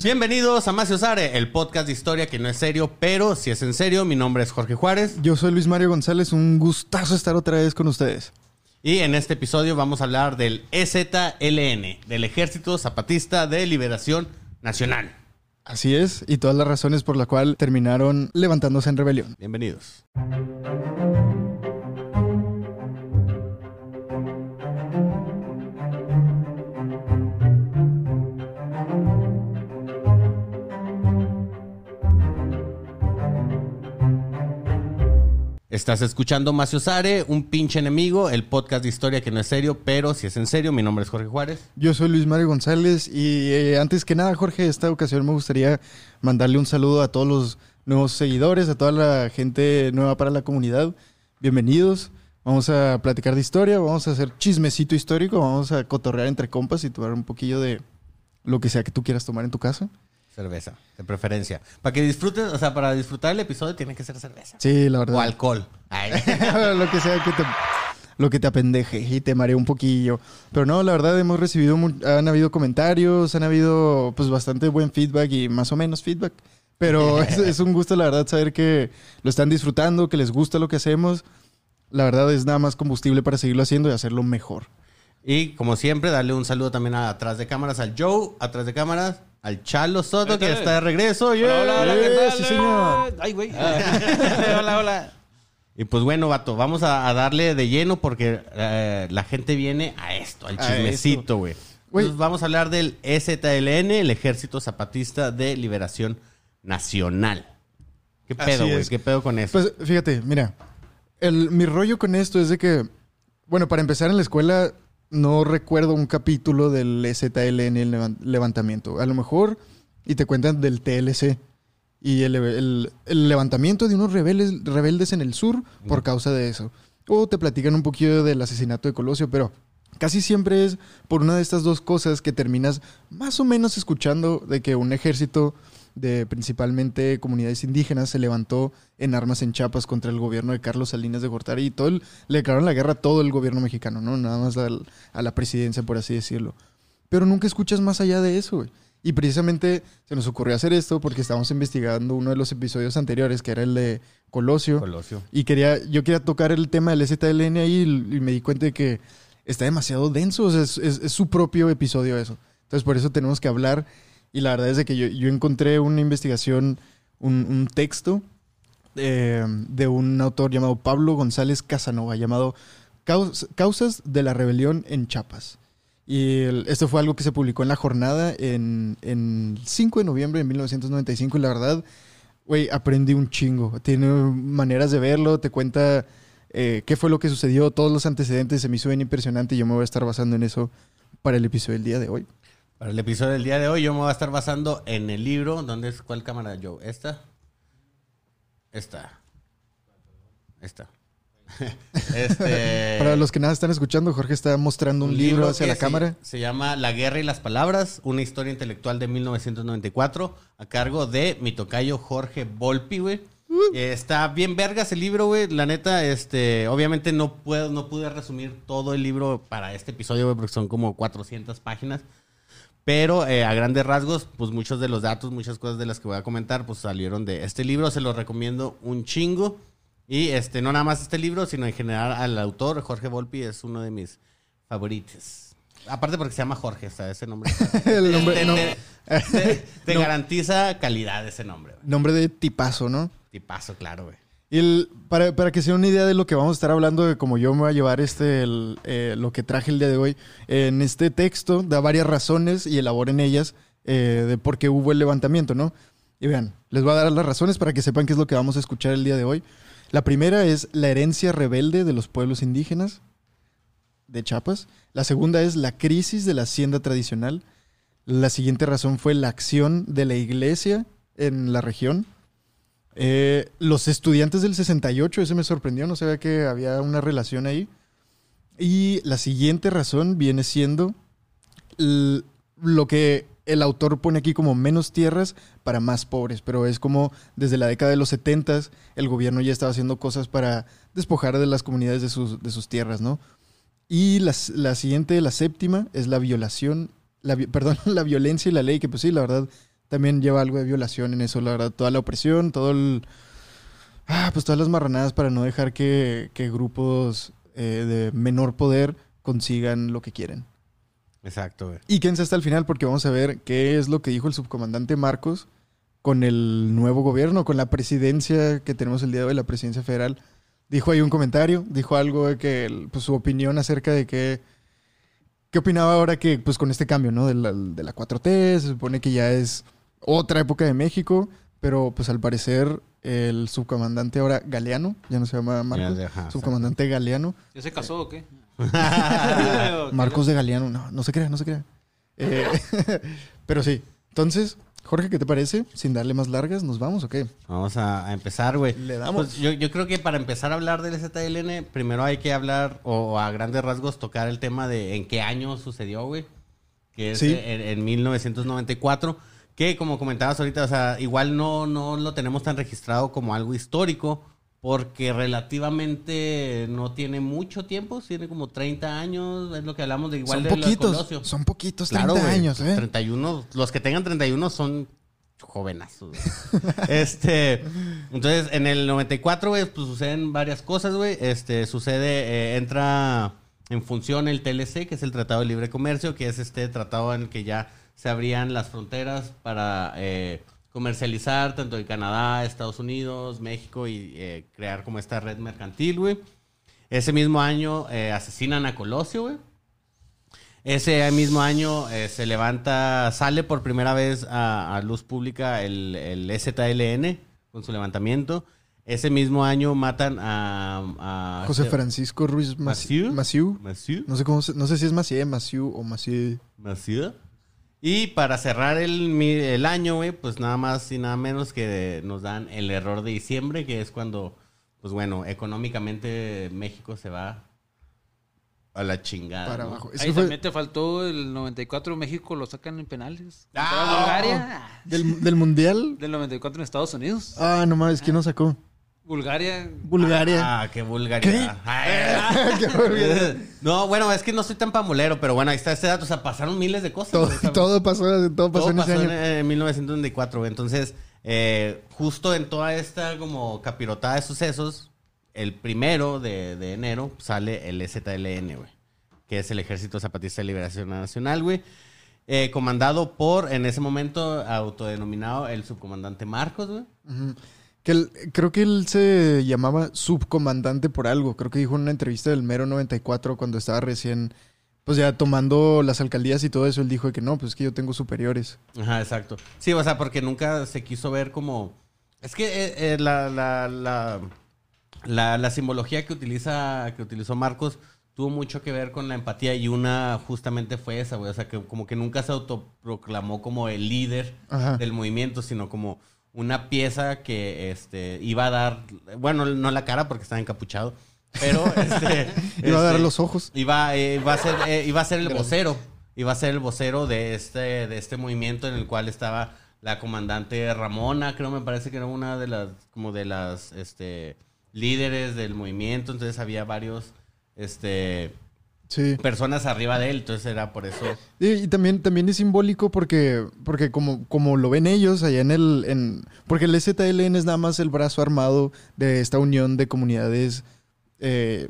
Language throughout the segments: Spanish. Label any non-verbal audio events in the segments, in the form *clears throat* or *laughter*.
Bienvenidos a Maciosare, el podcast de historia que no es serio, pero si es en serio, mi nombre es Jorge Juárez Yo soy Luis Mario González, un gustazo estar otra vez con ustedes. y en este episodio vamos a hablar del EZLN, del Ejército Zapatista de Liberación Nacional. Así es, y todas las razones por las cuales terminaron levantándose en rebelión. Bienvenidos. Estás escuchando Maciosare, un pinche enemigo, el podcast de historia que no es serio, pero si es en serio, mi nombre es Jorge Juárez. Yo soy Luis Mario González y eh, antes que nada, Jorge, esta ocasión me gustaría mandarle un saludo a todos los nuevos seguidores, a toda la gente nueva para la comunidad. Bienvenidos. Vamos a platicar de historia, vamos a hacer chismecito histórico, vamos a cotorrear entre compas y tomar un poquillo de lo que sea que tú quieras tomar en tu casa. Cerveza, de preferencia. Para que disfrutes, o sea, para disfrutar el episodio tiene que ser cerveza. Sí, la verdad. O alcohol. Ay. *laughs* lo que sea que te, lo que te apendeje y te maree un poquillo. Pero no, la verdad hemos recibido, han habido comentarios, han habido pues bastante buen feedback y más o menos feedback. Pero *laughs* es, es un gusto la verdad saber que lo están disfrutando, que les gusta lo que hacemos. La verdad es nada más combustible para seguirlo haciendo y hacerlo mejor. Y como siempre, darle un saludo también a atrás de cámaras al Joe, atrás de cámaras al Chalo Soto, que está de regreso. ¡Yeah! Hola, hola, ¿qué tal? sí, señor. Ay, güey. *laughs* hola, hola. Y pues bueno, vato, vamos a, a darle de lleno porque eh, la gente viene a esto, al chismecito, güey. Entonces vamos a hablar del EZLN, el Ejército Zapatista de Liberación Nacional. ¿Qué pedo, güey? ¿Qué pedo con eso? Pues fíjate, mira, el, mi rollo con esto es de que, bueno, para empezar en la escuela no recuerdo un capítulo del ZLN, el levan- levantamiento. A lo mejor, y te cuentan del TLC. Y el, el- el levantamiento de unos rebeldes, rebeldes en el sur por causa de eso. O te platican un poquito del asesinato de Colosio, pero casi siempre es por una de estas dos cosas que terminas más o menos escuchando de que un ejército de principalmente comunidades indígenas se levantó en armas en Chiapas contra el gobierno de Carlos Salinas de Gortari y todo el- le declararon la guerra a todo el gobierno mexicano, ¿no? Nada más al- a la presidencia, por así decirlo. Pero nunca escuchas más allá de eso, güey. Y precisamente se nos ocurrió hacer esto porque estábamos investigando uno de los episodios anteriores, que era el de Colosio. Colosio. Y quería, yo quería tocar el tema del ZLN ahí y, y me di cuenta de que está demasiado denso. O sea, es, es- es su propio episodio eso. Entonces, por eso tenemos que hablar. Y la verdad es que yo, yo encontré una investigación, un, un texto eh, de un autor llamado Pablo González Casanova, llamado Caus- Causas de la Rebelión en Chiapas. Y esto fue algo que se publicó en La Jornada en, en el 5 de noviembre de 1995. Y la verdad, güey, aprendí un chingo. Tiene maneras de verlo, te cuenta eh, qué fue lo que sucedió, todos los antecedentes. Se me hizo bien impresionante y yo me voy a estar basando en eso para el episodio del día de hoy. Para el episodio del día de hoy yo me voy a estar basando en el libro. ¿Dónde es? ¿Cuál cámara, Joe? ¿Esta? Esta. Esta. *laughs* este... Para los que nada están escuchando, Jorge está mostrando un, libro, hacia la se- cámara. Se llama La guerra y las palabras, una historia intelectual de 1994, a cargo de mi tocayo Jorge Volpi, güey. Eh, Está bien vergas el libro, güey. La neta, este, obviamente no puedo, no pude resumir todo el libro para este episodio, güey, porque son como 400 páginas. Pero eh, a grandes rasgos, pues muchos de los datos, muchas cosas de las que voy a comentar, pues salieron de este libro. Se los recomiendo un chingo. Y este, no nada más este libro, sino en general al autor, Jorge Volpi, es uno de mis favoritos. Aparte porque se llama Jorge, o sea, ese nombre. *laughs* El nombre- te, no. te- te- te garantiza calidad ese nombre. güey. Nombre de tipazo, ¿no? Tipazo, claro, güey. Y el- para, que sea una idea de lo que vamos a estar hablando, de cómo yo me voy a llevar este, el, eh, lo que traje el día de hoy, en este texto da varias razones y elaboren ellas eh, de por qué hubo el levantamiento, ¿no? Y vean, les voy a dar las razones para que sepan qué es lo que vamos a escuchar el día de hoy. La primera es la herencia rebelde de los pueblos indígenas de Chiapas. La segunda es la crisis de la hacienda tradicional. La siguiente razón fue la acción de la iglesia en la región. Eh, los estudiantes del 68, eso me sorprendió, no sabía que había una relación ahí. Y la siguiente razón viene siendo lo que el autor pone aquí como menos tierras para más pobres, pero es como desde la década de los 70 el gobierno ya estaba haciendo cosas para despojar de las comunidades de sus, de sus tierras, ¿no? Y la, la siguiente, la séptima, es la violación, la, *laughs* perdón, la violencia y la ley, que pues sí, la verdad, también lleva algo de violación en eso, la verdad. Toda la opresión, todo el... Ah, pues todas las marranadas para no dejar que, que grupos eh, de menor poder consigan lo que quieren. Exacto, güey. Y quédense hasta el final porque vamos a ver qué es lo que dijo el subcomandante Marcos con el nuevo gobierno, con la presidencia que tenemos el día de hoy, la presidencia federal. Dijo ahí un comentario, dijo algo de que pues, su opinión acerca de que qué opinaba ahora que pues con este cambio, ¿no? De la, de la 4T, se supone que ya es otra época de México, pero pues al parecer el subcomandante ahora Galeano, ya no se llama Marcos, Ya, ajá, subcomandante Galeano, ¿Ya se casó o qué? *laughs* Marcos de Galeano, no, no se crea, no se crea. Eh, *laughs* pero sí, entonces, Jorge, ¿qué te parece? Sin darle más largas, ¿nos vamos o qué? Vamos a, a empezar, güey. Le damos. Pues yo, yo creo que para empezar a hablar del ZLN, primero hay que hablar, o a grandes rasgos, tocar el tema de en qué año sucedió, güey. Que es Sí. en, en 1994. Que como comentabas ahorita, o sea, igual no, no lo tenemos tan registrado como algo histórico, porque relativamente no tiene mucho tiempo, tiene como 30 años, es lo que hablamos de igual son de los poquitos, Colosio. son poquitos, 30 güey. años, ¿eh? 31, los que tengan 31 son jovenazos. *laughs* este, entonces en el 94, güey, pues suceden varias cosas, güey. Este, sucede, eh, entra en función el TLC, que es el Tratado de Libre Comercio, que es este tratado en el que ya se abrían las fronteras para eh, comercializar tanto en Canadá, Estados Unidos, México y eh, crear como esta red mercantil, güey. Ese mismo año eh, asesinan a Colosio, güey. Ese mismo año se levanta, sale por primera vez a, a luz pública el, el ZLN con su levantamiento. Ese mismo año matan a... a José Francisco Ruiz Massieu. Massieu. No sé cómo se- no sé si es Macié, Maciú o Macié. Massieu. Y para cerrar el, el año, güey, pues nada más y nada menos que nos dan el error de diciembre, que es cuando, pues bueno, económicamente México se va a la chingada. Para ¿no? abajo. Ahí fue también te faltó el 94 México, lo sacan en penales. Ah. Bulgaria. del, del Mundial. Del 94 en Estados Unidos. Ah, no mames, ¿quién nos sacó? Bulgaria. Bulgaria. Ah, qué vulgaridad. Ay. *laughs* Qué vulgaridad. no, bueno, es que no soy tan pambolero, pero bueno, ahí está este dato. O sea, pasaron miles de cosas. todo, pasó, todo pasó Todo en ese pasó año. en, en 1994, güey. Entonces, eh, justo en toda esta como capirotada de sucesos, el primero de, de enero sale el ZLN, güey. Que es el Ejército Zapatista de Liberación Nacional, güey. Eh, comandado por, en ese momento, autodenominado el subcomandante Marcos, güey. Ujú. Que él- creo que él se llamaba subcomandante por algo. Creo que dijo en una entrevista del Mero 94 cuando estaba recién, pues ya tomando las alcaldías y todo eso, él dijo que no, pues que yo tengo superiores. Ajá, exacto. Sí, o sea, porque nunca se quiso ver como... Es que eh, eh, la, la, la, la, la simbología que, utiliza, que utilizó Marcos tuvo mucho que ver con la empatía y una justamente fue esa, güey. O sea, que como que nunca se autoproclamó como el líder Ajá. del movimiento, sino como una pieza que este, iba a dar, bueno, no la cara porque estaba encapuchado, pero *laughs* este, Iba a dar este, los ojos. Iba, eh, iba, a ser, eh, iba a ser el vocero. Iba a ser el vocero de este, de este movimiento en el cual estaba la comandante Ramona, creo me parece que era una de las, como de las este, líderes del movimiento. Entonces había varios este, Sí. personas arriba de él. Entonces era por eso. Y, y también, también es simbólico porque, porque como, como lo ven ellos allá en el... En, porque el ZLN es nada más el brazo armado de esta unión de comunidades eh,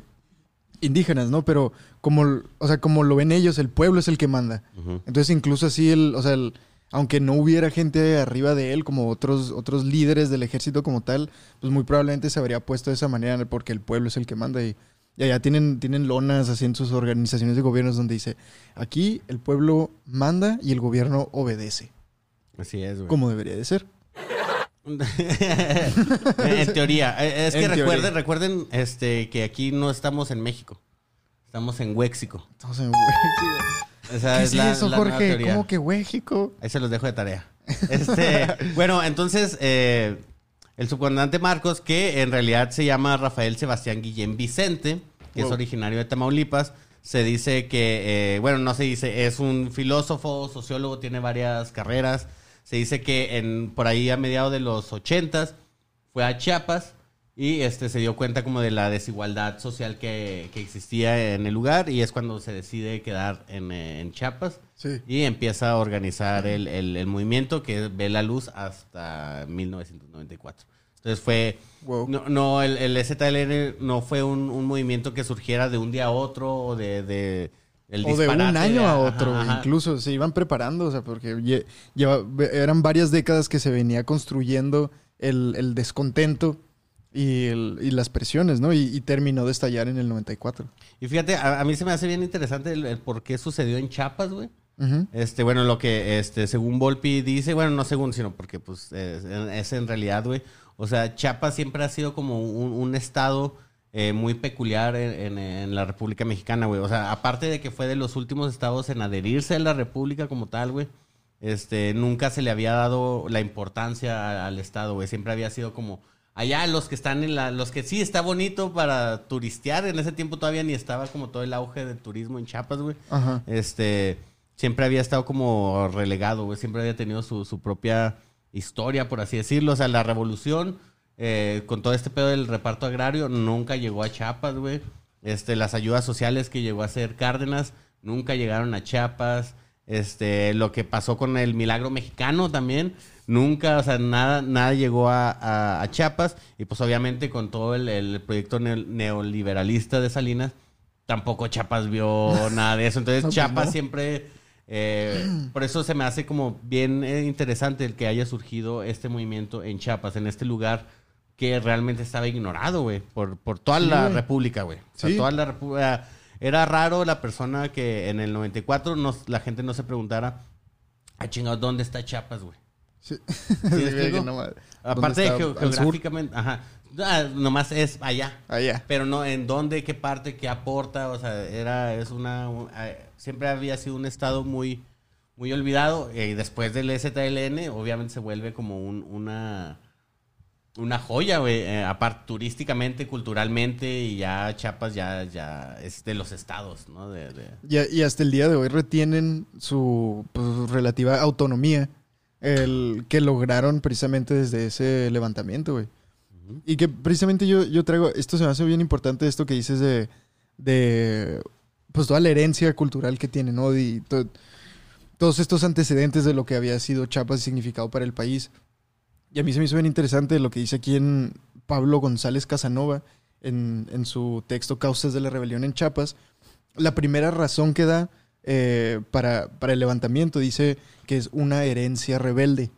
indígenas, ¿no? Pero como, o sea, como lo ven ellos, el pueblo es el que manda. Entonces incluso así, el, o sea, el- aunque no hubiera gente arriba de él, como otros, otros líderes del ejército como tal, pues muy probablemente se habría puesto de esa manera porque el pueblo es el que manda y, y allá tienen, tienen lonas así en sus organizaciones de gobiernos donde dice, aquí el pueblo manda y el gobierno obedece, Así es, güey. como debería de ser. *laughs* en teoría. Eh, Es que En teoría. recuerden, recuerden este, que aquí no estamos en México. Estamos en Huéxico. Estamos en. *laughs* Esa ¿Qué es es la- eso, la Jorge? ¿Cómo que México? Ahí se los dejo de tarea. *laughs* Este, bueno, entonces, eh, el subcomandante Marcos, que en realidad se llama Rafael Sebastián Guillén Vicente, que es originario de Tamaulipas, se dice que, eh, bueno, no se dice, es un filósofo, sociólogo, tiene varias carreras. Se dice que en, por ahí a mediados de los ochentas fue a Chiapas y este se dio cuenta como de la desigualdad social que, que existía en el lugar y es cuando se decide quedar en, eh, en Chiapas Sí. y empieza a organizar el, el- el movimiento que ve la luz hasta 1994. Entonces fue... Wow. No, no, el, el ZLN no fue un, un movimiento que surgiera de un día a otro o de... de el O de un año a otro, ajá. incluso se iban preparando, o sea, porque lle- lleva- eran varias décadas que se venía construyendo el, el descontento y, el- y las presiones, ¿no? Y, y terminó de estallar en el 94. Y fíjate, a, a mí se me hace bien interesante el, el por qué sucedió en Chiapas, güey. Este, bueno, lo que, este, según Volpi dice, bueno, no según, sino porque, pues, es, es en realidad, güey. O sea, Chiapas siempre ha sido como un, un estado eh, muy peculiar en, en- en la República Mexicana, güey. O sea, aparte de que fue de los últimos estados en adherirse a la República como tal, güey. Este, nunca se le había dado la importancia al estado, güey. Siempre había sido como allá los que están en la, los que sí está bonito para turistear. En ese tiempo todavía ni estaba como todo el auge del turismo en Chiapas, güey Ajá. este siempre había estado como relegado, güey. Siempre había tenido su, su propia historia, por así decirlo. O sea, la revolución, eh, con todo este pedo del reparto agrario, nunca llegó a Chiapas, güey. Este, las ayudas sociales que llegó a hacer Cárdenas, nunca llegaron a Chiapas. Este, lo que pasó con el milagro mexicano también, nunca, o sea, nada, nada llegó a, a- a Chiapas. Y pues obviamente con todo el, el proyecto neo- neoliberalista de Salinas, tampoco Chiapas vio *laughs* nada de eso. Entonces No, Chiapas no. siempre, eh, por eso se me hace como bien eh, interesante el que haya surgido este movimiento en Chiapas, en este lugar que realmente estaba ignorado, güey, por, por toda Sí, la república, güey. O sea, Sí. toda la república. Era raro la persona que en el 94 nos- la gente no se preguntara, ah, chingado, ¿dónde está Chiapas, güey? Sí. *laughs* Sí, Aparte de geográficamente, ajá. Ah, nomás es allá. Allá. Pero no en dónde, qué parte, qué aporta, o sea, era, es una, un- eh, siempre había sido un estado muy, muy olvidado eh, y después del STLN obviamente se vuelve como un- una, una joya, güey, eh, aparte turísticamente, culturalmente y ya Chiapas ya, ya es de los estados, ¿no? De, de- Y, y hasta el día de hoy retienen su pues, relativa autonomía, el que lograron precisamente desde ese levantamiento, güey. Y que precisamente yo, yo traigo, esto se me hace bien importante, esto que dices de, de pues toda la herencia cultural que tiene, ¿no? Y to- todos estos antecedentes de lo que había sido Chiapas y significado para el país. Y a mí se me hizo bien interesante lo que dice aquí en Pablo González Casanova, en, en su texto Causas de la Rebelión en Chiapas. La primera razón que da eh, para, para el levantamiento dice que es una herencia rebelde.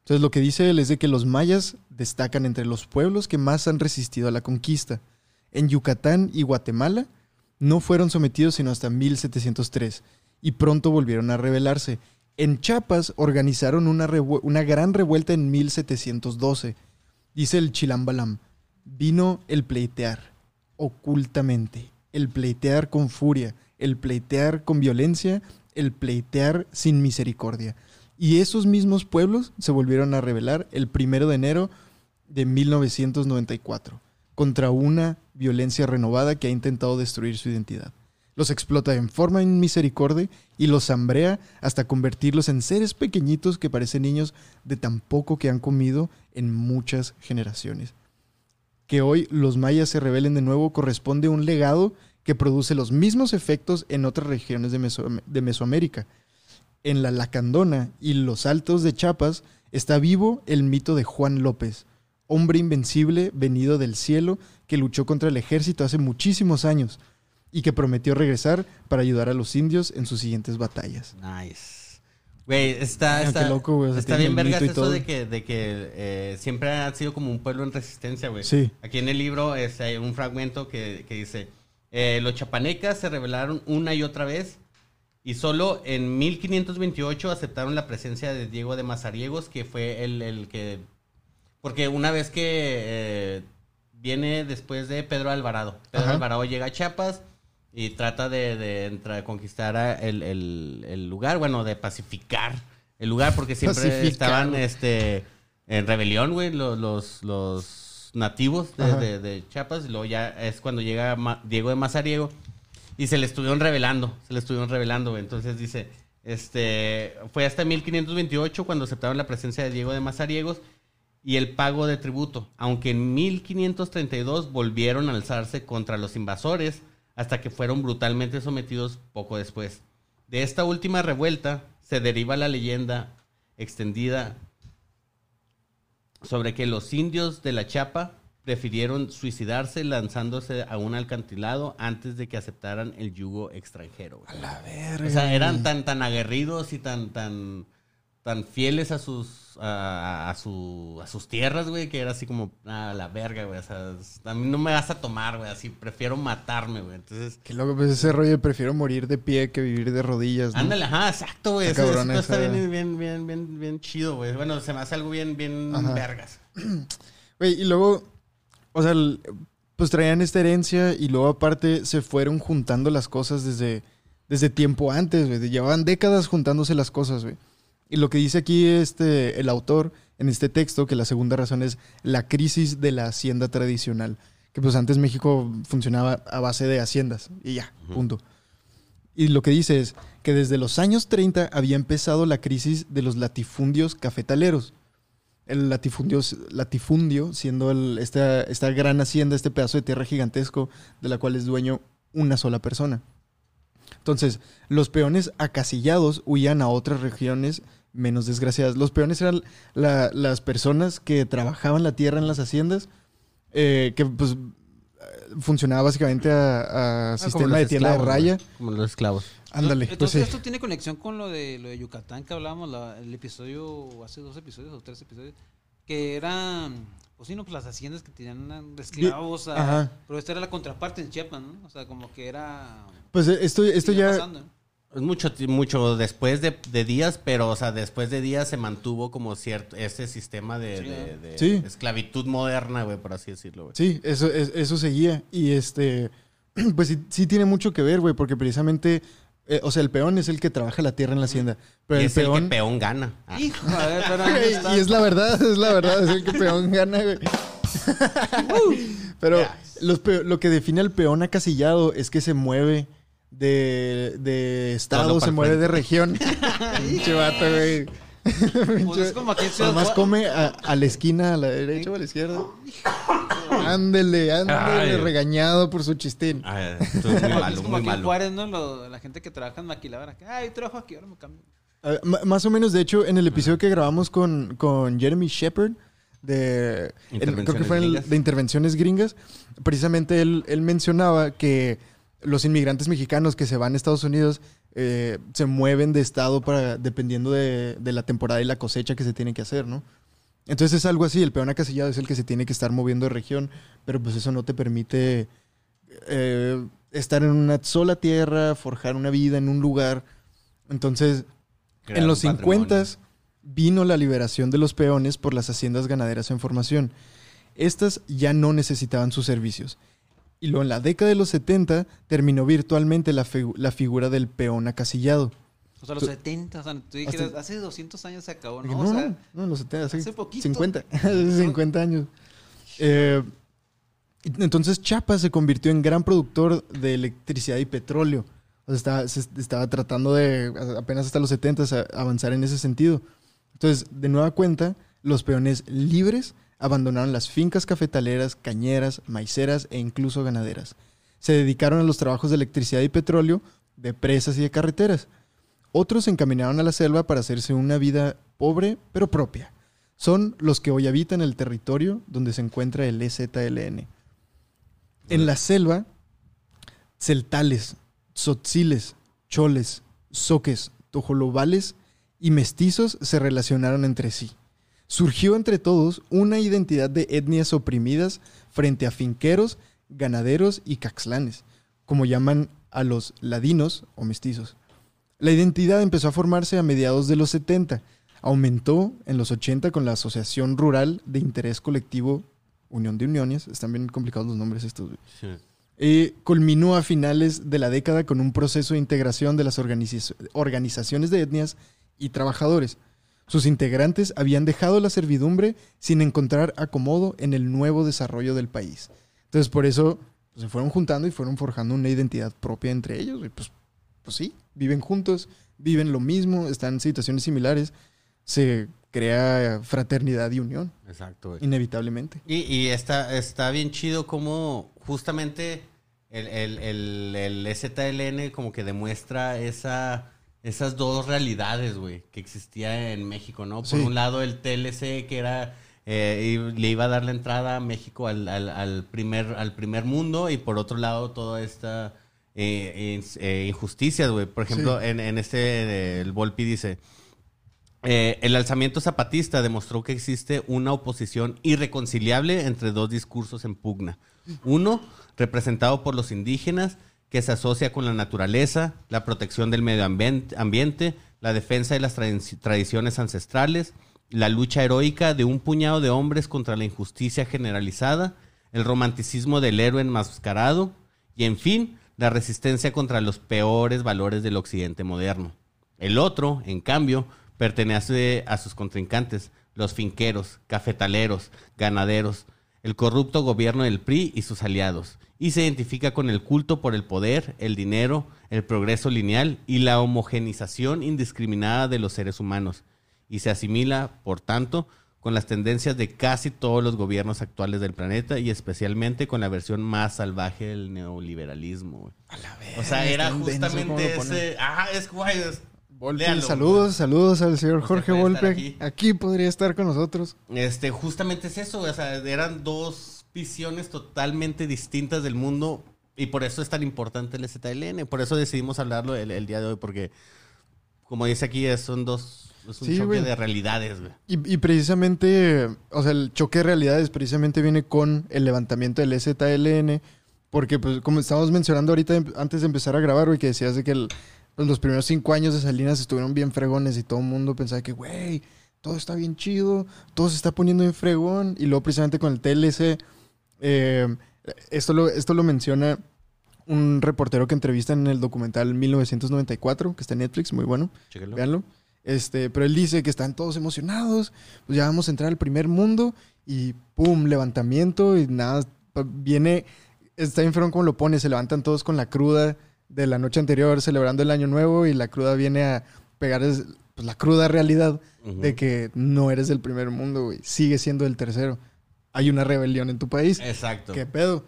Entonces lo que dice él es de que los mayas destacan entre los pueblos que más han resistido a la conquista. En Yucatán y Guatemala no fueron sometidos sino hasta 1703 y pronto volvieron a rebelarse. En Chiapas organizaron una, una gran revuelta en 1712. Dice el Chilambalam, vino el pleitear ocultamente, el pleitear con furia, el pleitear con violencia, el pleitear sin misericordia. Y esos mismos pueblos se volvieron a rebelar el primero de enero de 1994 contra una violencia renovada que ha intentado destruir su identidad. Los explota en forma inmisericordia y los hambrea hasta convertirlos en seres pequeñitos que parecen niños de tan poco que han comido en muchas generaciones. Que hoy los mayas se rebelen de nuevo corresponde a un legado que produce los mismos efectos en otras regiones de, Meso- de Mesoamérica. En la Lacandona y los Altos de Chiapas está vivo el mito de Juan López, hombre invencible venido del cielo que luchó contra el ejército hace muchísimos años y que prometió regresar para ayudar a los indios en sus siguientes batallas. Nice. Güey, está, está, qué loco, güey, o sea, está bien vergas eso todo. de que, de que eh, siempre ha sido como un pueblo en resistencia, güey. Sí. Aquí en el libro este, hay un fragmento que, que dice, eh, los chapanecas se rebelaron una y otra vez y solo en 1528 aceptaron la presencia de Diego de Mazariegos, que fue el, el que... Porque una vez que eh, viene después de Pedro Alvarado, Pedro Ajá. Alvarado llega a Chiapas y trata de, de entrar, conquistar a el, el- el lugar, bueno, de pacificar el lugar, porque siempre Pacificar, estaban este, en rebelión, güey, los, los, los nativos de, de- de Chiapas, y luego ya es cuando llega Ma- Diego de Mazariego, y se le estuvieron revelando, se le estuvieron revelando. Entonces dice, este, fue hasta 1528 cuando aceptaron la presencia de Diego de Mazariegos, y el pago de tributo, aunque en 1532 volvieron a alzarse contra los invasores hasta que fueron brutalmente sometidos poco después. De esta última revuelta se deriva la leyenda extendida sobre que los indios de la Chapa prefirieron suicidarse lanzándose a un alcantilado antes de que aceptaran el yugo extranjero. güey. La verga. O sea, eran tan, tan aguerridos y tan, tan, tan fieles a sus, a, a su, a sus tierras, güey, que era así como, a la verga, güey. O sea, a mí no me vas a tomar, güey, así prefiero matarme, güey. Entonces, Que luego pues ese rollo de prefiero morir de pie que vivir de rodillas. ¿no? ándale, ajá, exacto, güey. Eso, eso está bien, bien, bien, bien, bien chido, güey. Bueno, se me hace algo bien, bien Ajá. vergas. *clears throat* Güey, y luego, o sea, pues traían esta herencia y luego aparte se fueron juntando las cosas desde, desde tiempo antes, güey. Llevaban décadas juntándose las cosas, güey. Y lo que dice aquí este, el autor en este texto, que la segunda razón es la crisis de la hacienda tradicional. Que pues antes México funcionaba a base de haciendas y ya, punto. Y lo que dice es que desde los años 30 había empezado la crisis de los latifundios cafetaleros. El latifundio, latifundio siendo el- esta, esta gran hacienda, este pedazo de tierra gigantesco de la cual es dueño una sola persona. Entonces, los peones acasillados huían a otras regiones menos desgraciadas. Los peones eran la- las personas que trabajaban la tierra en las haciendas, eh, que pues funcionaba básicamente a, a Ah, sistema de tierra de raya. güey, Como los esclavos. Ándale, pues Entonces, sí. esto tiene conexión con lo de, lo de Yucatán que hablábamos la- el episodio, hace dos episodios o tres episodios, que eran, pues sí, no, pues las haciendas que tenían esclavos, a- pero esta era la contraparte en Chiapas, ¿no? O sea, como que era... Pues eh, esto, esto ya... pasando, ¿no? Es mucho, mucho después de, de días, pero, o sea, después de días se mantuvo como cierto, ese sistema de, Sí, de- ¿no? de Sí. esclavitud moderna, güey, por así decirlo, güey. Sí, eso, es- eso seguía. Y este, *clears throat* pues sí, sí tiene mucho que ver, güey, porque precisamente, eh, o sea, el peón es el que trabaja la tierra en la hacienda. Pero y el es el peón... que peón gana. Ah. *laughs* Hijo, a ver, pero y es la verdad, es la verdad, es el que peón gana, güey. *laughs* Pero Yes. los lo que define al peón acasillado es que se mueve de, de estado, se pa'l mueve de región. *laughs* Pinche vato, güey. Pues es como aquí Además come a, a la esquina, a la derecha o a la izquierda. Ándele, ándele, Ay. regañado por su chistín. Muy Es como muy aquí en. Juárez, ¿no? Lo- la gente que trabaja en maquiladora. que, Ay, trabajo aquí, ahora me cambio. Más o menos, de hecho, en el episodio que grabamos con, con Jeremy Shepard, de, creo que Intervenciones fue el- de intervenciones gringas, precisamente él, él mencionaba que los inmigrantes mexicanos que se van a Estados Unidos eh, se mueven de estado para dependiendo de, de la temporada y la cosecha que se tiene que hacer, ¿no? Entonces es algo así, el peón acasillado es el que se tiene que estar moviendo de región, pero pues eso no te permite eh, estar en una sola tierra, forjar una vida en un lugar. Entonces, Crear en los un patrimonio. 50 vino la liberación de los peones por las haciendas ganaderas en formación. Estas ya no necesitaban sus servicios. Y luego en la década de los 70 terminó virtualmente la, figu- la figura del peón acasillado. O sea, los 70, o sea, tú dijeras, hace 200 años se acabó, ¿no? No, o sea, no, no, en los 70, sí, hace poquito. 50, *laughs* hace 50 años. Eh, entonces Chiapas se convirtió en gran productor de electricidad y petróleo. O sea, estaba, se estaba tratando de, apenas hasta los 70, a- avanzar en ese sentido. Entonces, de nueva cuenta, los peones libres abandonaron las fincas cafetaleras, cañeras, maiceras e incluso ganaderas. Se dedicaron a los trabajos de electricidad y petróleo, de presas y de carreteras. Otros se encaminaron a la selva para hacerse una vida pobre pero propia. Son los que hoy habitan el territorio donde se encuentra el EZLN. En la selva, celtales, tzotziles, choles, soques, tojolobales y mestizos se relacionaron entre sí. Surgió entre todos una identidad de etnias oprimidas frente a finqueros, ganaderos y caxlanes, como llaman a los ladinos o mestizos. La identidad empezó a formarse a mediados de los 70, aumentó en los 80 con la Asociación Rural de Interés Colectivo Unión de Uniones, están bien complicados los nombres estos. Sí. Eh, culminó a finales de la década con un proceso de integración de las organiza- organizaciones de etnias y trabajadores. Sus integrantes habían dejado la servidumbre sin encontrar acomodo en el nuevo desarrollo del país. Entonces, por eso pues, se fueron juntando y fueron forjando una identidad propia entre ellos. Y pues, pues sí, viven juntos, viven lo mismo, están en situaciones similares, se crea fraternidad y unión, Exacto, güey. inevitablemente. Y, y está, está bien chido como justamente el, el, el, el ZLN como que demuestra esa, esas dos realidades, güey, que existía en México, ¿no? Por Sí. un lado el TLC que era... eh, y le iba a dar la entrada a México al, al, al primer, al primer mundo y por otro lado toda esta eh, eh, injusticias, güey. Por ejemplo, Sí. en, en este, el Volpi dice... Eh, el alzamiento zapatista demostró que existe una oposición irreconciliable entre dos discursos en pugna. Uno, representado por los indígenas, que se asocia con la naturaleza, la protección del medio ambien- ambiente, la defensa de las tradi- tradiciones ancestrales, la lucha heroica de un puñado de hombres contra la injusticia generalizada, el romanticismo del héroe enmascarado y, en fin, la resistencia contra los peores valores del occidente moderno. El otro, en cambio, pertenece a sus contrincantes, los finqueros, cafetaleros, ganaderos, el corrupto gobierno del PRI y sus aliados, y se identifica con el culto por el poder, el dinero, el progreso lineal y la homogenización indiscriminada de los seres humanos, y se asimila, por tanto, con las tendencias de casi todos los gobiernos actuales del planeta y especialmente con la versión más salvaje del neoliberalismo. güey. O sea, era justamente ese... Ah, es guay. es- Volpe, saludos, saludos al señor Jorge Volpe. aquí. Aquí. podría estar con nosotros. Este, justamente es eso, o sea, eran dos visiones totalmente distintas del mundo y por eso es tan importante el ZLN, por eso decidimos hablarlo el, el día de hoy, porque como dice aquí, son dos, es un Sí, choque de realidades, güey. Y, y precisamente, o sea, el choque de realidades precisamente viene con el levantamiento del ZLN, porque pues como estábamos mencionando ahorita em- antes de empezar a grabar, güey, que decías de que el- pues, los primeros cinco años de Salinas estuvieron bien fregones y todo el mundo pensaba que, güey, todo está bien chido, todo se está poniendo en fregón, y luego precisamente con el TLC, eh, esto, lo, esto lo menciona un reportero que entrevista en el documental 1994, que está en Netflix, muy bueno. Chéquenlo. Véanlo. Este, pero él dice que están todos emocionados, pues ya vamos a entrar al primer mundo y pum, levantamiento y nada, viene, está bien fregón como lo pone, se levantan todos con la cruda de la noche anterior celebrando el año nuevo y la cruda viene a pegar es- pues, la cruda realidad de que no eres del primer mundo, güey, sigue siendo del tercero. Hay una rebelión en tu país. Exacto. ¿Qué pedo?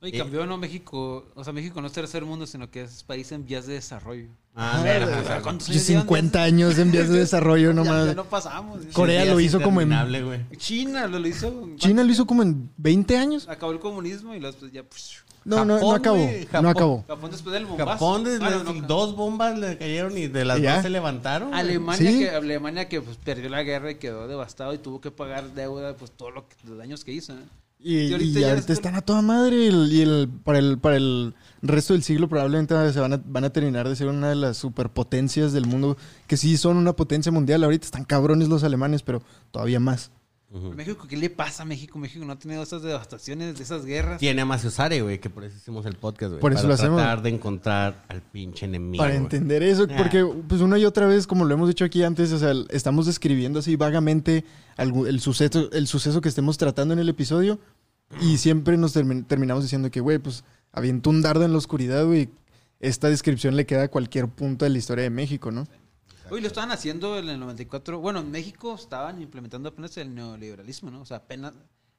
Y Eh, cambió, ¿no? México, o sea, México no es tercer mundo, sino que es país en vías de desarrollo. Ah, Ah, mira, de- o sea, ¿cuántos Y años llevan 50 años en vías de *laughs* desarrollo nomás. Ya, no pasamos. Corea lo hizo como en-. China lo, lo hizo. China lo hizo como en 20 años. Acabó el comunismo y luego después ya. pues, No, no, no acabó. No Japón. acabó. Japón después del bombazo. Japón, de Ah, las no, no, dos bombas le cayeron y de las ¿Y ya? dos se levantaron. Alemania, Sí. que, Alemania que pues, perdió la guerra y quedó devastado y tuvo que pagar deuda, pues todo lo que, los daños que hizo. ¿eh? Y, Y y ahorita están a toda madre. el- y el, para, el, para el resto del siglo probablemente se van a, van a terminar de ser una de las superpotencias del mundo. Que sí son una potencia mundial. Ahorita están cabrones los alemanes, pero todavía más. México, ¿qué le pasa a México? México no ha tenido esas devastaciones, de esas guerras. Tiene a Maciosare, güey, que por eso hicimos el podcast, güey. Por eso para lo hacemos. tratar de encontrar al pinche enemigo. para entender eso. Ah. Porque pues una y otra vez, como lo hemos dicho aquí antes, o sea, estamos describiendo así vagamente el, suceso, el suceso que estemos tratando en el episodio. Y siempre nos termi- terminamos diciendo que, güey, pues avientó un dardo en la oscuridad, güey. Esta descripción le queda a cualquier punto de la historia de México, ¿no? Hoy lo estaban haciendo en el 94. Bueno, en México estaban implementando apenas el neoliberalismo, ¿no? O sea, apenas.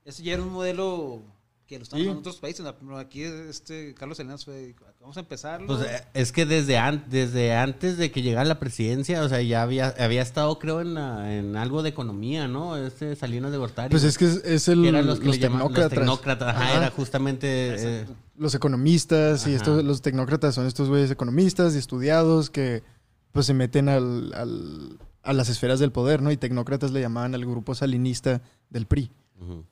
Eso ya era un modelo que lo estaban Sí. usando en otros países. aquí, este, Carlos Salinas fue. Vamos a empezarlo. Pues eh, es que desde, an- desde antes de que llegara la presidencia, o sea, ya había, había estado, creo, en, la- en algo de economía, ¿no? Este Salinas de Gortari. Pues es que es, es el, Que eran los, los, que le llaman- los tecnócratas. tecnócratas. Ajá, Ajá. era justamente... eh. Los economistas y estos, los tecnócratas son estos güeyes economistas y estudiados que pues se meten al, al- a las esferas del poder, ¿no? Y tecnócratas le llamaban al grupo salinista del PRI. ujú.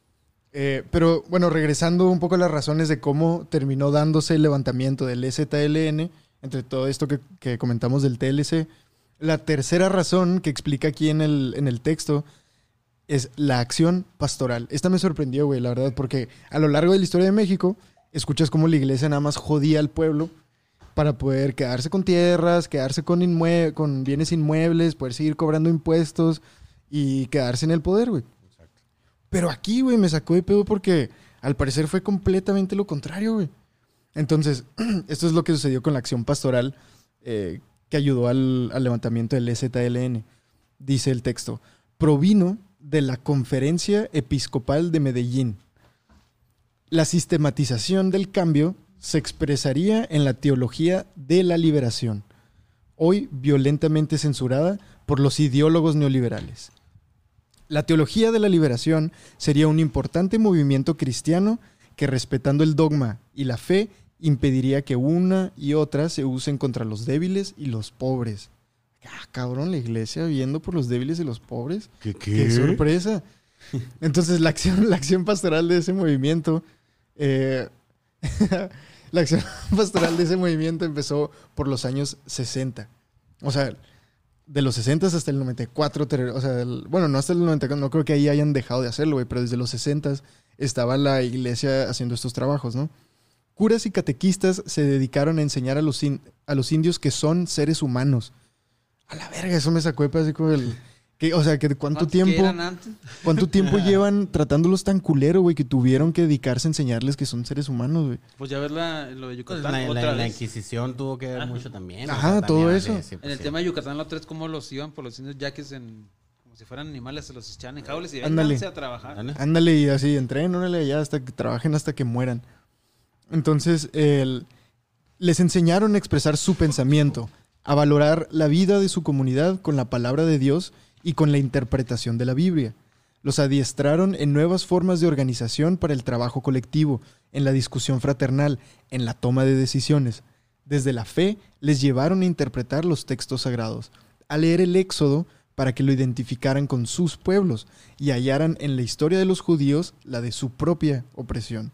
Eh, pero bueno, regresando un poco a las razones de cómo terminó dándose el levantamiento del ZLN, entre todo esto que, que comentamos del TLC, la tercera razón que explica aquí en el, en el texto es la acción pastoral. Esta me sorprendió, güey, la verdad, porque a lo largo de la historia de México, escuchas cómo la iglesia nada más jodía al pueblo para poder quedarse con tierras, quedarse con, inmue- con bienes inmuebles, poder seguir cobrando impuestos y quedarse en el poder, güey. Pero aquí, güey, me sacó de pedo porque al parecer fue completamente lo contrario, güey. Entonces, *clears throat* esto es lo que sucedió con la acción pastoral eh, que ayudó al, al levantamiento del ZLN. Dice el texto. provino de la Conferencia Episcopal de Medellín. La sistematización del cambio se expresaría en la teología de la liberación, hoy violentamente censurada por los ideólogos neoliberales. La teología de la liberación sería un importante movimiento cristiano que respetando el dogma y la fe impediría que una y otra se usen contra los débiles y los pobres. Ah, cabrón, la iglesia viendo por los débiles y los pobres. ¿Qué, ¡Qué sorpresa! *laughs* Entonces, la acción, la acción pastoral de ese movimiento. eh, *laughs* la acción pastoral de ese movimiento empezó por los años 60. O sea, de los 60 hasta el 94. ter- O sea, bueno, no hasta el 94. No creo que ahí hayan dejado de hacerlo, güey. Pero desde los 60 estaba la iglesia haciendo estos trabajos, ¿no? Curas y catequistas se dedicaron a enseñar a los, a los indios que son seres humanos. A la verga, eso me sacó de así como el. Que- o sea, que ¿cuánto ¿Cuántos que tiempo? eran antes? *laughs* ¿Cuánto tiempo llevan tratándolos tan culero, güey, que tuvieron que dedicarse a enseñarles que son seres humanos, güey? Pues ya ves la, lo de Pues Yucatán la, la- otra la vez. Inquisición tuvo que ver mucho también. o Ajá, sea, todo también eso. vale 100%. En el tema de Yucatán, la otra es como los iban por los indios yaquis en. Como si fueran animales, se los echaban en jaulas y Ándale. a trabajar. Ándale y así, entren, órale allá hasta que trabajen hasta que mueran. Entonces, el- les enseñaron a expresar su pensamiento, a valorar la vida de su comunidad con la palabra de Dios y con la interpretación de la Biblia. Los adiestraron en nuevas formas de organización para el trabajo colectivo, en la discusión fraternal, en la toma de decisiones. Desde la fe les llevaron a interpretar los textos sagrados, a leer el Éxodo para que lo identificaran con sus pueblos y hallaran en la historia de los judíos la de su propia opresión.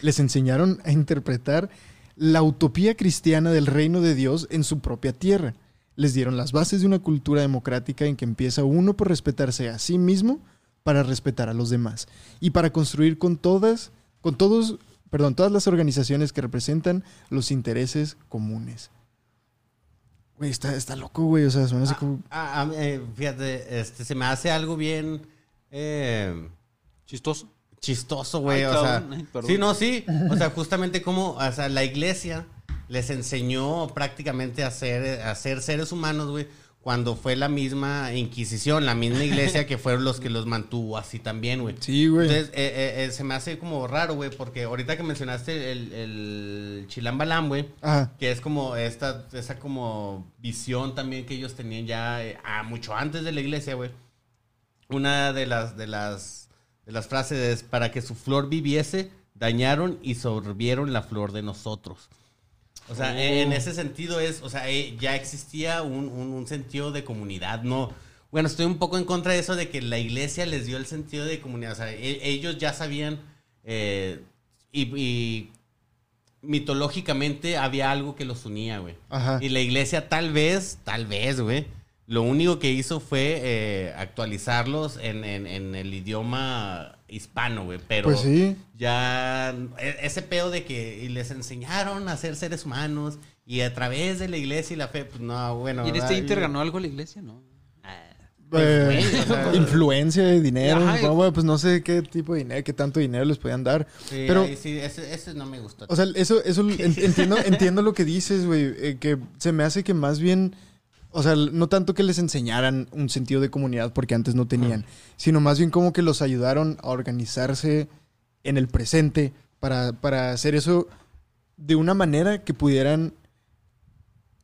Les enseñaron a interpretar la utopía cristiana del reino de Dios en su propia tierra. Les dieron las bases de una cultura democrática en que empieza uno por respetarse a sí mismo para respetar a los demás y para construir con todas, con todos, perdón, todas las organizaciones que representan los intereses comunes. Güey, está, está loco, güey. O sea, suena así como. Ah, ah, eh, fíjate, este, se me hace algo bien eh, Chistoso. chistoso, güey. Ay, O sea, ay, sí, no, sí. O sea, justamente como o sea, la iglesia les enseñó prácticamente a ser, a ser seres humanos, güey, cuando fue la misma Inquisición, la misma iglesia que fueron los que los mantuvo así también, güey. Sí, güey. Entonces, eh, eh, eh, se me hace como raro, güey, porque ahorita que mencionaste el, el Chilambalam, güey, que es como esta, esa como visión también que ellos tenían ya eh, ah, mucho antes de la iglesia, güey. Una de las, de las, de las frases es, para que su flor viviese, dañaron y sorbieron la flor de nosotros. O sea, eh, en ese sentido es, o sea, eh, ya existía un, un- un sentido de comunidad, ¿no? Bueno, estoy un poco en contra de eso de que la iglesia les dio el sentido de comunidad. O sea, e- ellos ya sabían eh, y, y mitológicamente había algo que los unía, güey. Ajá. Y la iglesia tal vez, tal vez, güey, lo único que hizo fue eh, actualizarlos en, en- en el idioma hispano, güey. Pero Pues sí. ya e- ese pedo de que y les enseñaron a ser seres humanos y a través de la iglesia y la fe, pues no, bueno. ¿Y en este Inter ganó algo la iglesia? No. Pues, Eh, *laughs* influencia de dinero. Ajá, no, güey, pues no sé qué tipo de dinero, qué tanto dinero les podían dar. sí, pero, ahí sí, ese, ese no me gustó. o sea, eso, eso *laughs* en- entiendo, entiendo lo que dices, güey. eh, que se me hace que más bien, o sea, no tanto que les enseñaran un sentido de comunidad porque antes no tenían, sino más bien como que los ayudaron a organizarse en el presente para, para hacer eso de una manera que pudieran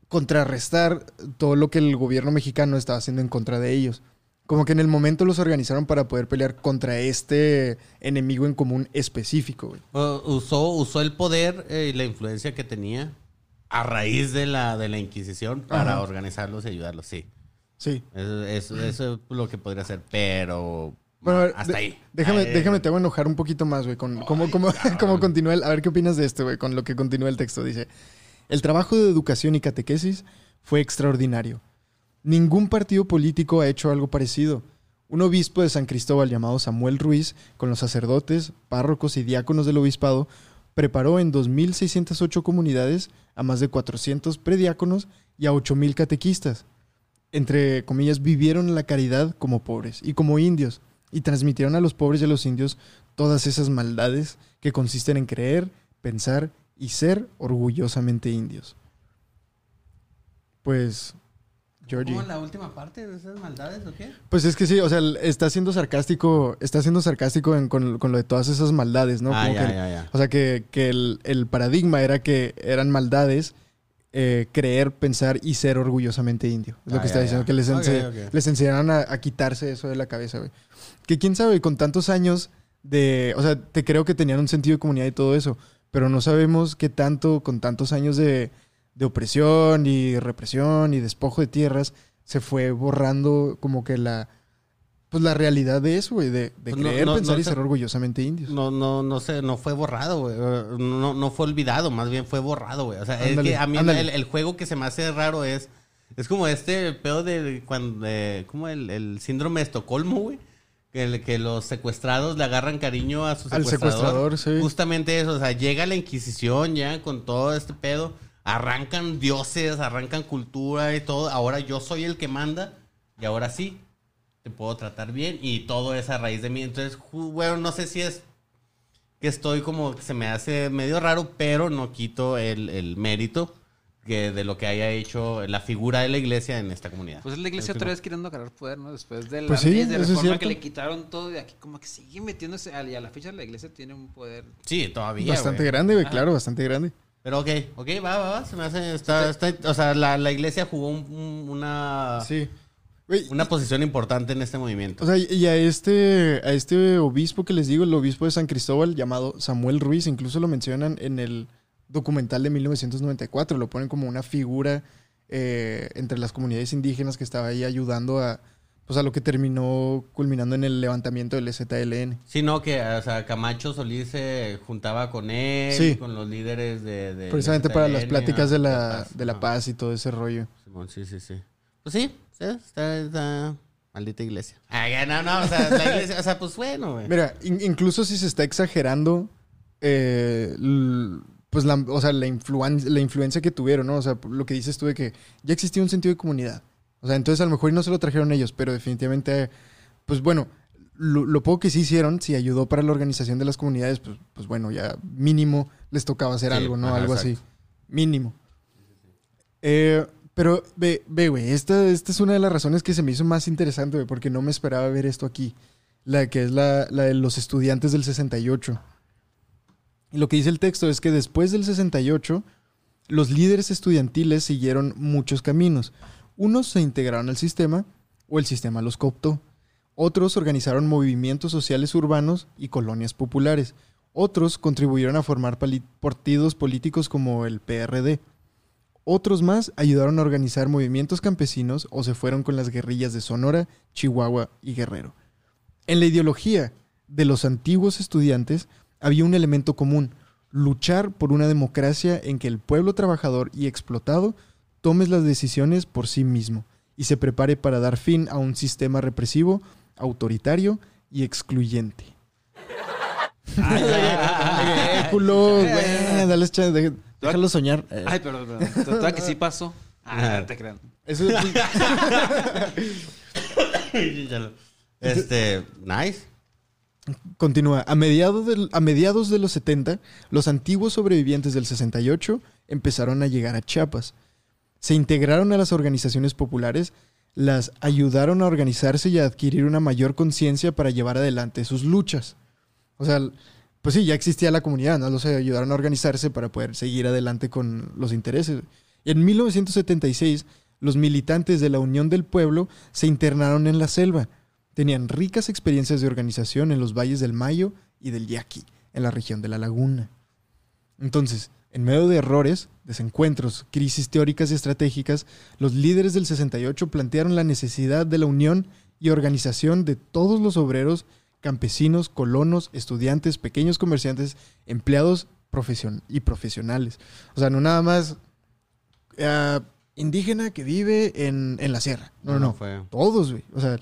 contrarrestar todo lo que el gobierno mexicano estaba haciendo en contra de ellos. Como que en el momento los organizaron para poder pelear contra este enemigo en común específico, usó, usó el poder eh, y la influencia que tenía a raíz de la, de la Inquisición para Ajá. organizarlos y ayudarlos, sí. Sí. Eso, eso- eso es lo que podría hacer, pero Bueno, a ver, hasta de- ahí. Déjame, Ay, déjame, te voy a enojar un poquito más, güey, con cómo, cómo, *laughs* cómo continúa el... A ver qué opinas de esto, güey, con lo que continúa el texto. Dice, el trabajo de educación y catequesis fue extraordinario. Ningún partido político ha hecho algo parecido. Un obispo de San Cristóbal llamado Samuel Ruiz, con los sacerdotes, párrocos y diáconos del obispado, preparó en 2.608 comunidades a más de 400 prediáconos y a 8.000 catequistas. Entre comillas, vivieron la caridad como pobres y como indios, y transmitieron a los pobres y a los indios todas esas maldades que consisten en creer, pensar y ser orgullosamente indios. Pues Georgie. ¿Cómo la última parte de esas maldades o qué? Pues es que sí, o sea, está siendo sarcástico, está siendo sarcástico en- con, con lo de todas esas maldades, ¿no? ah, Como ya, que- ya, ya. O sea, que, que el, el paradigma era que eran maldades eh, creer, pensar y ser orgullosamente indio. Es lo Ah, que está diciendo, ya. que les, ense- les enseñaron a, a quitarse eso de la cabeza, güey. Que quién sabe, con tantos años de... O sea, te creo que tenían un sentido de comunidad y todo eso, pero no sabemos qué tanto, con tantos años de, de opresión y represión y despojo de tierras, se fue borrando como que la... Pues la realidad de eso, güey, de, de Pues no- creer, no- pensar no y se- ser orgullosamente indios. No, no, no sé, no fue borrado, güey. No, no fue olvidado, más bien fue borrado, güey. O sea, es que a mí el, el juego que se me hace raro es. Es como este pedo de cuando. de- como el, el síndrome de Estocolmo, güey. Que, que los secuestrados le agarran cariño a su Al secuestrador. secuestrador, sí. Justamente eso, o sea, llega la Inquisición ya con todo este pedo. Arrancan dioses, arrancan cultura y todo. Ahora yo soy el que manda. Y ahora sí, te puedo tratar bien. Y todo es a raíz de mí. Entonces, bueno, no sé si es que estoy como que se me hace medio raro, pero no quito el, el mérito que de lo que haya hecho la figura de la iglesia en esta comunidad. Pues es la iglesia otra vez queriendo agarrar poder, ¿no? Después de la Pues sí, ley de es reforma cierto. que le quitaron todo y aquí como que sigue metiéndose. Y a la fecha la iglesia tiene un poder. Sí, todavía. Bastante grande, güey, claro, bastante grande. Pero ok, ok, va, va, va. Se me hace. Está, está- o sea, la, la iglesia jugó un- un- una, Sí. Güey, una posición importante en este movimiento. o sea, y a este, a este obispo que les digo, el obispo de San Cristóbal, llamado Samuel Ruiz, incluso lo mencionan en el documental de 1994, lo ponen como una figura eh, entre las comunidades indígenas que estaba ahí ayudando a, pues a lo que terminó culminando en el levantamiento del ZLN. Sí, no, que o sea, Camacho Solís se juntaba con él, Sí. con los líderes de... de Precisamente para las pláticas de la, paz, de la paz y todo ese rollo. Simón, sí, sí, sí. Pues sí, sí, está, está maldita iglesia. Ah, no, no, o sea, la *laughs* iglesia, o sea, pues bueno, güey. Mira, in- incluso si se está exagerando, eh, l- pues la, o sea, la, influen- la influencia que tuvieron, ¿no? O sea, lo que dices tú de que ya existía un sentido de comunidad. O sea, entonces a lo mejor no se lo trajeron ellos, pero definitivamente, pues bueno, lo, lo poco que sí hicieron, si ayudó para la organización de las comunidades, pues, pues bueno, ya mínimo les tocaba hacer Sí, algo, ¿no? ajá, algo así. Mínimo. Eh, pero ve, ve, güey, esta, esta es una de las razones que se me hizo más interesante, güey, porque no me esperaba ver esto aquí. La que es la, la de los estudiantes del 68. Y lo que dice el texto es que después del 68, los líderes estudiantiles siguieron muchos caminos. Unos se integraron al sistema o el sistema los cooptó. Otros organizaron movimientos sociales urbanos y colonias populares. Otros contribuyeron a formar partidos políticos como el PRD. Otros más ayudaron a organizar movimientos campesinos o se fueron con las guerrillas de Sonora, Chihuahua y Guerrero. En la ideología de los antiguos estudiantes había un elemento común, luchar por una democracia en que el pueblo trabajador y explotado tome las decisiones por sí mismo y se prepare para dar fin a un sistema represivo, autoritario y excluyente. *laughs* Culo, güey, dale chance, déjalo soñar. Ay, perdón, perdón. Total que sí pasó. Ah, no te crean. eso *laughs* Este, nice. Continúa. A mediados, del- a mediados de los 70, los antiguos sobrevivientes del 68 empezaron a llegar a Chiapas. Se integraron a las organizaciones populares, las ayudaron a organizarse y a adquirir una mayor conciencia para llevar adelante sus luchas. O sea, pues sí, ya existía la comunidad, ¿no? Los ayudaron a organizarse para poder seguir adelante con los intereses. En 1976, los militantes de la Unión del Pueblo se internaron en la selva. Tenían ricas experiencias de organización en los valles del Mayo y del Yaqui, en la región de la Laguna. Entonces, en medio de errores, desencuentros, crisis teóricas y estratégicas, los líderes del 68 plantearon la necesidad de la unión y organización de todos los obreros, campesinos, colonos, estudiantes, pequeños comerciantes, empleados profesion- y profesionales. O sea, no nada más eh, indígena que vive en, en la sierra. No, no, no. fue. Todos, güey. O sea,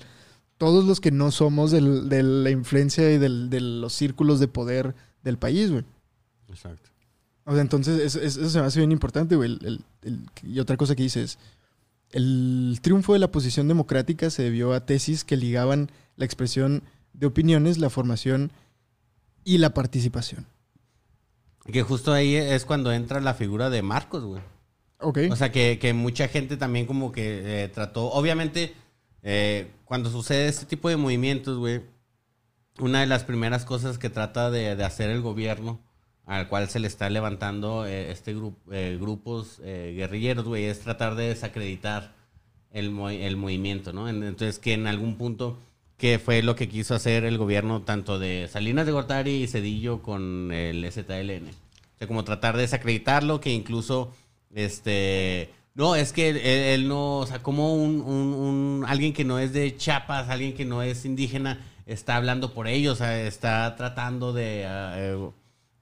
todos los que no somos del- de la influencia y del- de los círculos de poder del país, güey. Exacto. O sea, entonces eso, se me hace bien importante, güey. El- el- el- y otra cosa que dice es, el triunfo de la posición democrática se debió a tesis que ligaban la expresión de opiniones, la formación y la participación. Que justo ahí es cuando entra la figura de Marcos, güey. Ok. O sea, que, que mucha gente también como que eh, trató, obviamente, eh, cuando sucede este tipo de movimientos, güey, una de las primeras cosas que trata de, de hacer el gobierno, al cual se le está levantando eh, este grupo, grupos eh, guerrilleros, güey, es tratar de desacreditar el, el movimiento, ¿no? En- Entonces, que en algún punto, que fue lo que quiso hacer el gobierno tanto de Salinas de Gortari y Cedillo con el ZLN. O sea, como tratar de desacreditarlo, que incluso, este... No, es que él, no, o sea, como un, un- alguien que no es de Chiapas, alguien que no es indígena, está hablando por ellos, está tratando de, ah, eh,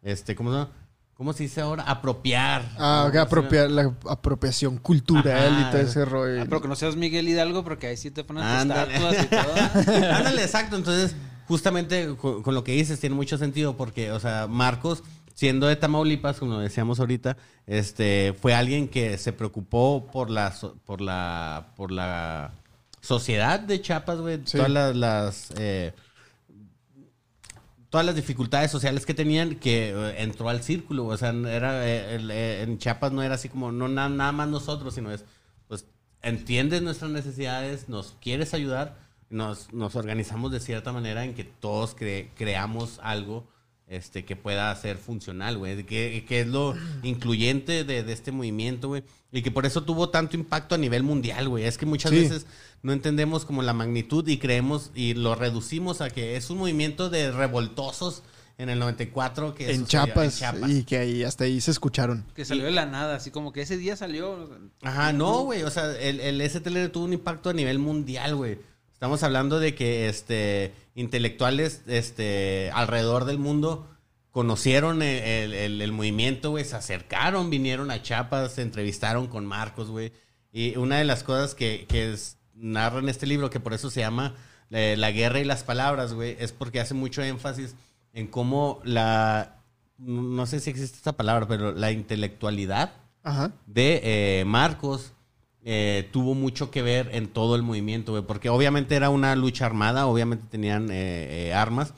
este, ¿cómo se llama? ¿Cómo se dice ahora? Apropiar. Ah, ¿no? apropiar, la apropiación cultural Ajá. y todo ese rollo. Ah, pero que no seas Miguel Hidalgo porque ahí sí te ponen estatuas y todo. *laughs* Ándale, exacto. Entonces, justamente con, con lo que dices tiene mucho sentido porque, o sea, Marcos, siendo de Tamaulipas, como decíamos ahorita, este, fue alguien que se preocupó por la, por la, por la sociedad de Chiapas, güey. Sí. Todas las, las, eh, todas las dificultades sociales que tenían que eh, entró al círculo. O sea, era eh, el- eh, en Chiapas no era así como no na- nada más nosotros, sino es pues entiendes nuestras necesidades, nos quieres ayudar, nos, nos organizamos de cierta manera en que todos cre- creamos algo este, que pueda ser funcional, güey. Que, que es lo incluyente de, de este movimiento, güey. Y que por eso tuvo tanto impacto a nivel mundial, güey. Es que muchas Sí. veces no entendemos como la magnitud y creemos y lo reducimos a que es un movimiento de revoltosos en el 94 que en Chiapas, en Chiapas. y que ahí hasta ahí se escucharon. Que salió de la nada, así como que ese día salió. Ajá, no, güey. O sea, el, el STL tuvo un impacto a nivel mundial, güey. Estamos hablando de que este, intelectuales este, alrededor del mundo conocieron el, el- movimiento, güey. Se acercaron, vinieron a Chiapas, se entrevistaron con Marcos, güey. Y una de las cosas que, que es- narra en este libro, que por eso se llama eh, La guerra y las palabras, güey, es porque hace mucho énfasis en cómo la... No sé si existe esta palabra, pero la intelectualidad Ajá. de eh, Marcos eh, tuvo mucho que ver en todo el movimiento, güey, porque obviamente era una lucha armada, obviamente tenían eh, eh, armas,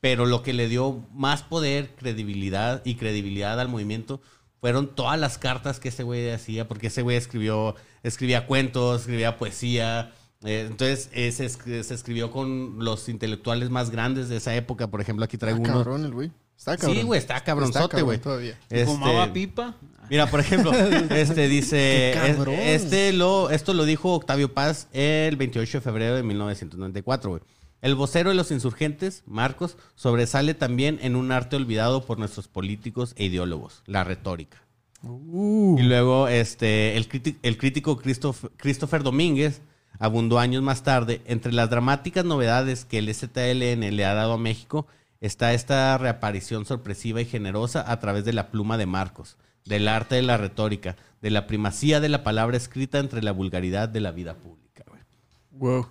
pero lo que le dio más poder, credibilidad y credibilidad al movimiento fueron todas las cartas que ese güey hacía, porque ese güey escribió, escribía cuentos, escribía poesía. eh, entonces eh, se, esc- se escribió con los intelectuales más grandes de esa época. Por ejemplo, aquí traigo Está uno. cabrón el güey. Está cabrón. Sí, güey, está cabronzote, cabrón güey. todavía. Este, Fumaba pipa. Mira, por ejemplo, *laughs* este dice, Qué cabrón. es- este lo, esto lo dijo Octavio Paz el 28 de febrero de 1994, güey. El vocero de los insurgentes, Marcos, sobresale también en un arte olvidado por nuestros políticos e ideólogos, la retórica. Uh, Y luego este, el, crítico Christoph- Christopher Domínguez abundó años más tarde. Entre las dramáticas novedades que el STLN le ha dado a México está esta reaparición sorpresiva y generosa a través de la pluma de Marcos, del arte de la retórica, de la primacía de la palabra escrita entre la vulgaridad de la vida pública. güey. wow.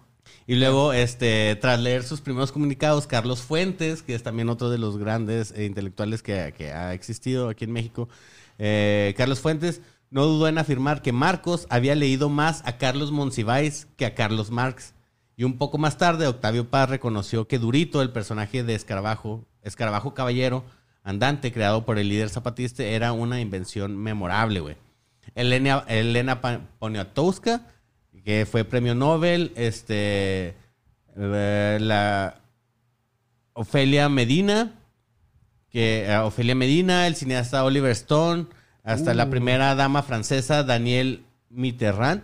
Y luego, este, tras leer sus primeros comunicados, Carlos Fuentes, que es también otro de los grandes eh, intelectuales que, que ha existido aquí en México, eh, Carlos Fuentes no dudó en afirmar que Marcos había leído más a Carlos Monsiváis que a Carlos Marx. Y un poco más tarde, Octavio Paz reconoció que Durito, el personaje de Escarabajo, Escarabajo Caballero, andante creado por el líder zapatista, era una invención memorable, güey. Elena, Elena Poniatowska, que fue premio Nobel, este, eh, la Ofelia Medina, que eh, Ofelia Medina, el cineasta Oliver Stone, hasta la Uh. primera dama francesa Daniel Mitterrand,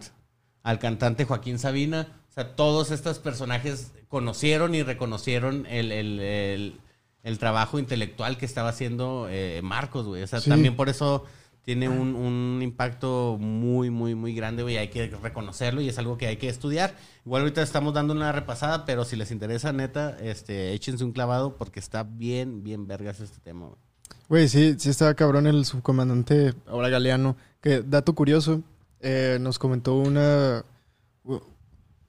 al cantante Joaquín Sabina, o sea, todos estos personajes conocieron y reconocieron el, el- el- el trabajo intelectual que estaba haciendo eh, Marcos, güey. O sea, Sí. también por eso tiene un, un impacto muy, muy, muy grande, güey. Hay que reconocerlo y es algo que hay que estudiar. Igual ahorita estamos dando una repasada, pero si les interesa, neta, este, échense un clavado porque está bien, bien vergas este tema, güey. Güey, sí, sí estaba cabrón el subcomandante, ahora Galeano. Que, dato curioso, eh, nos comentó una,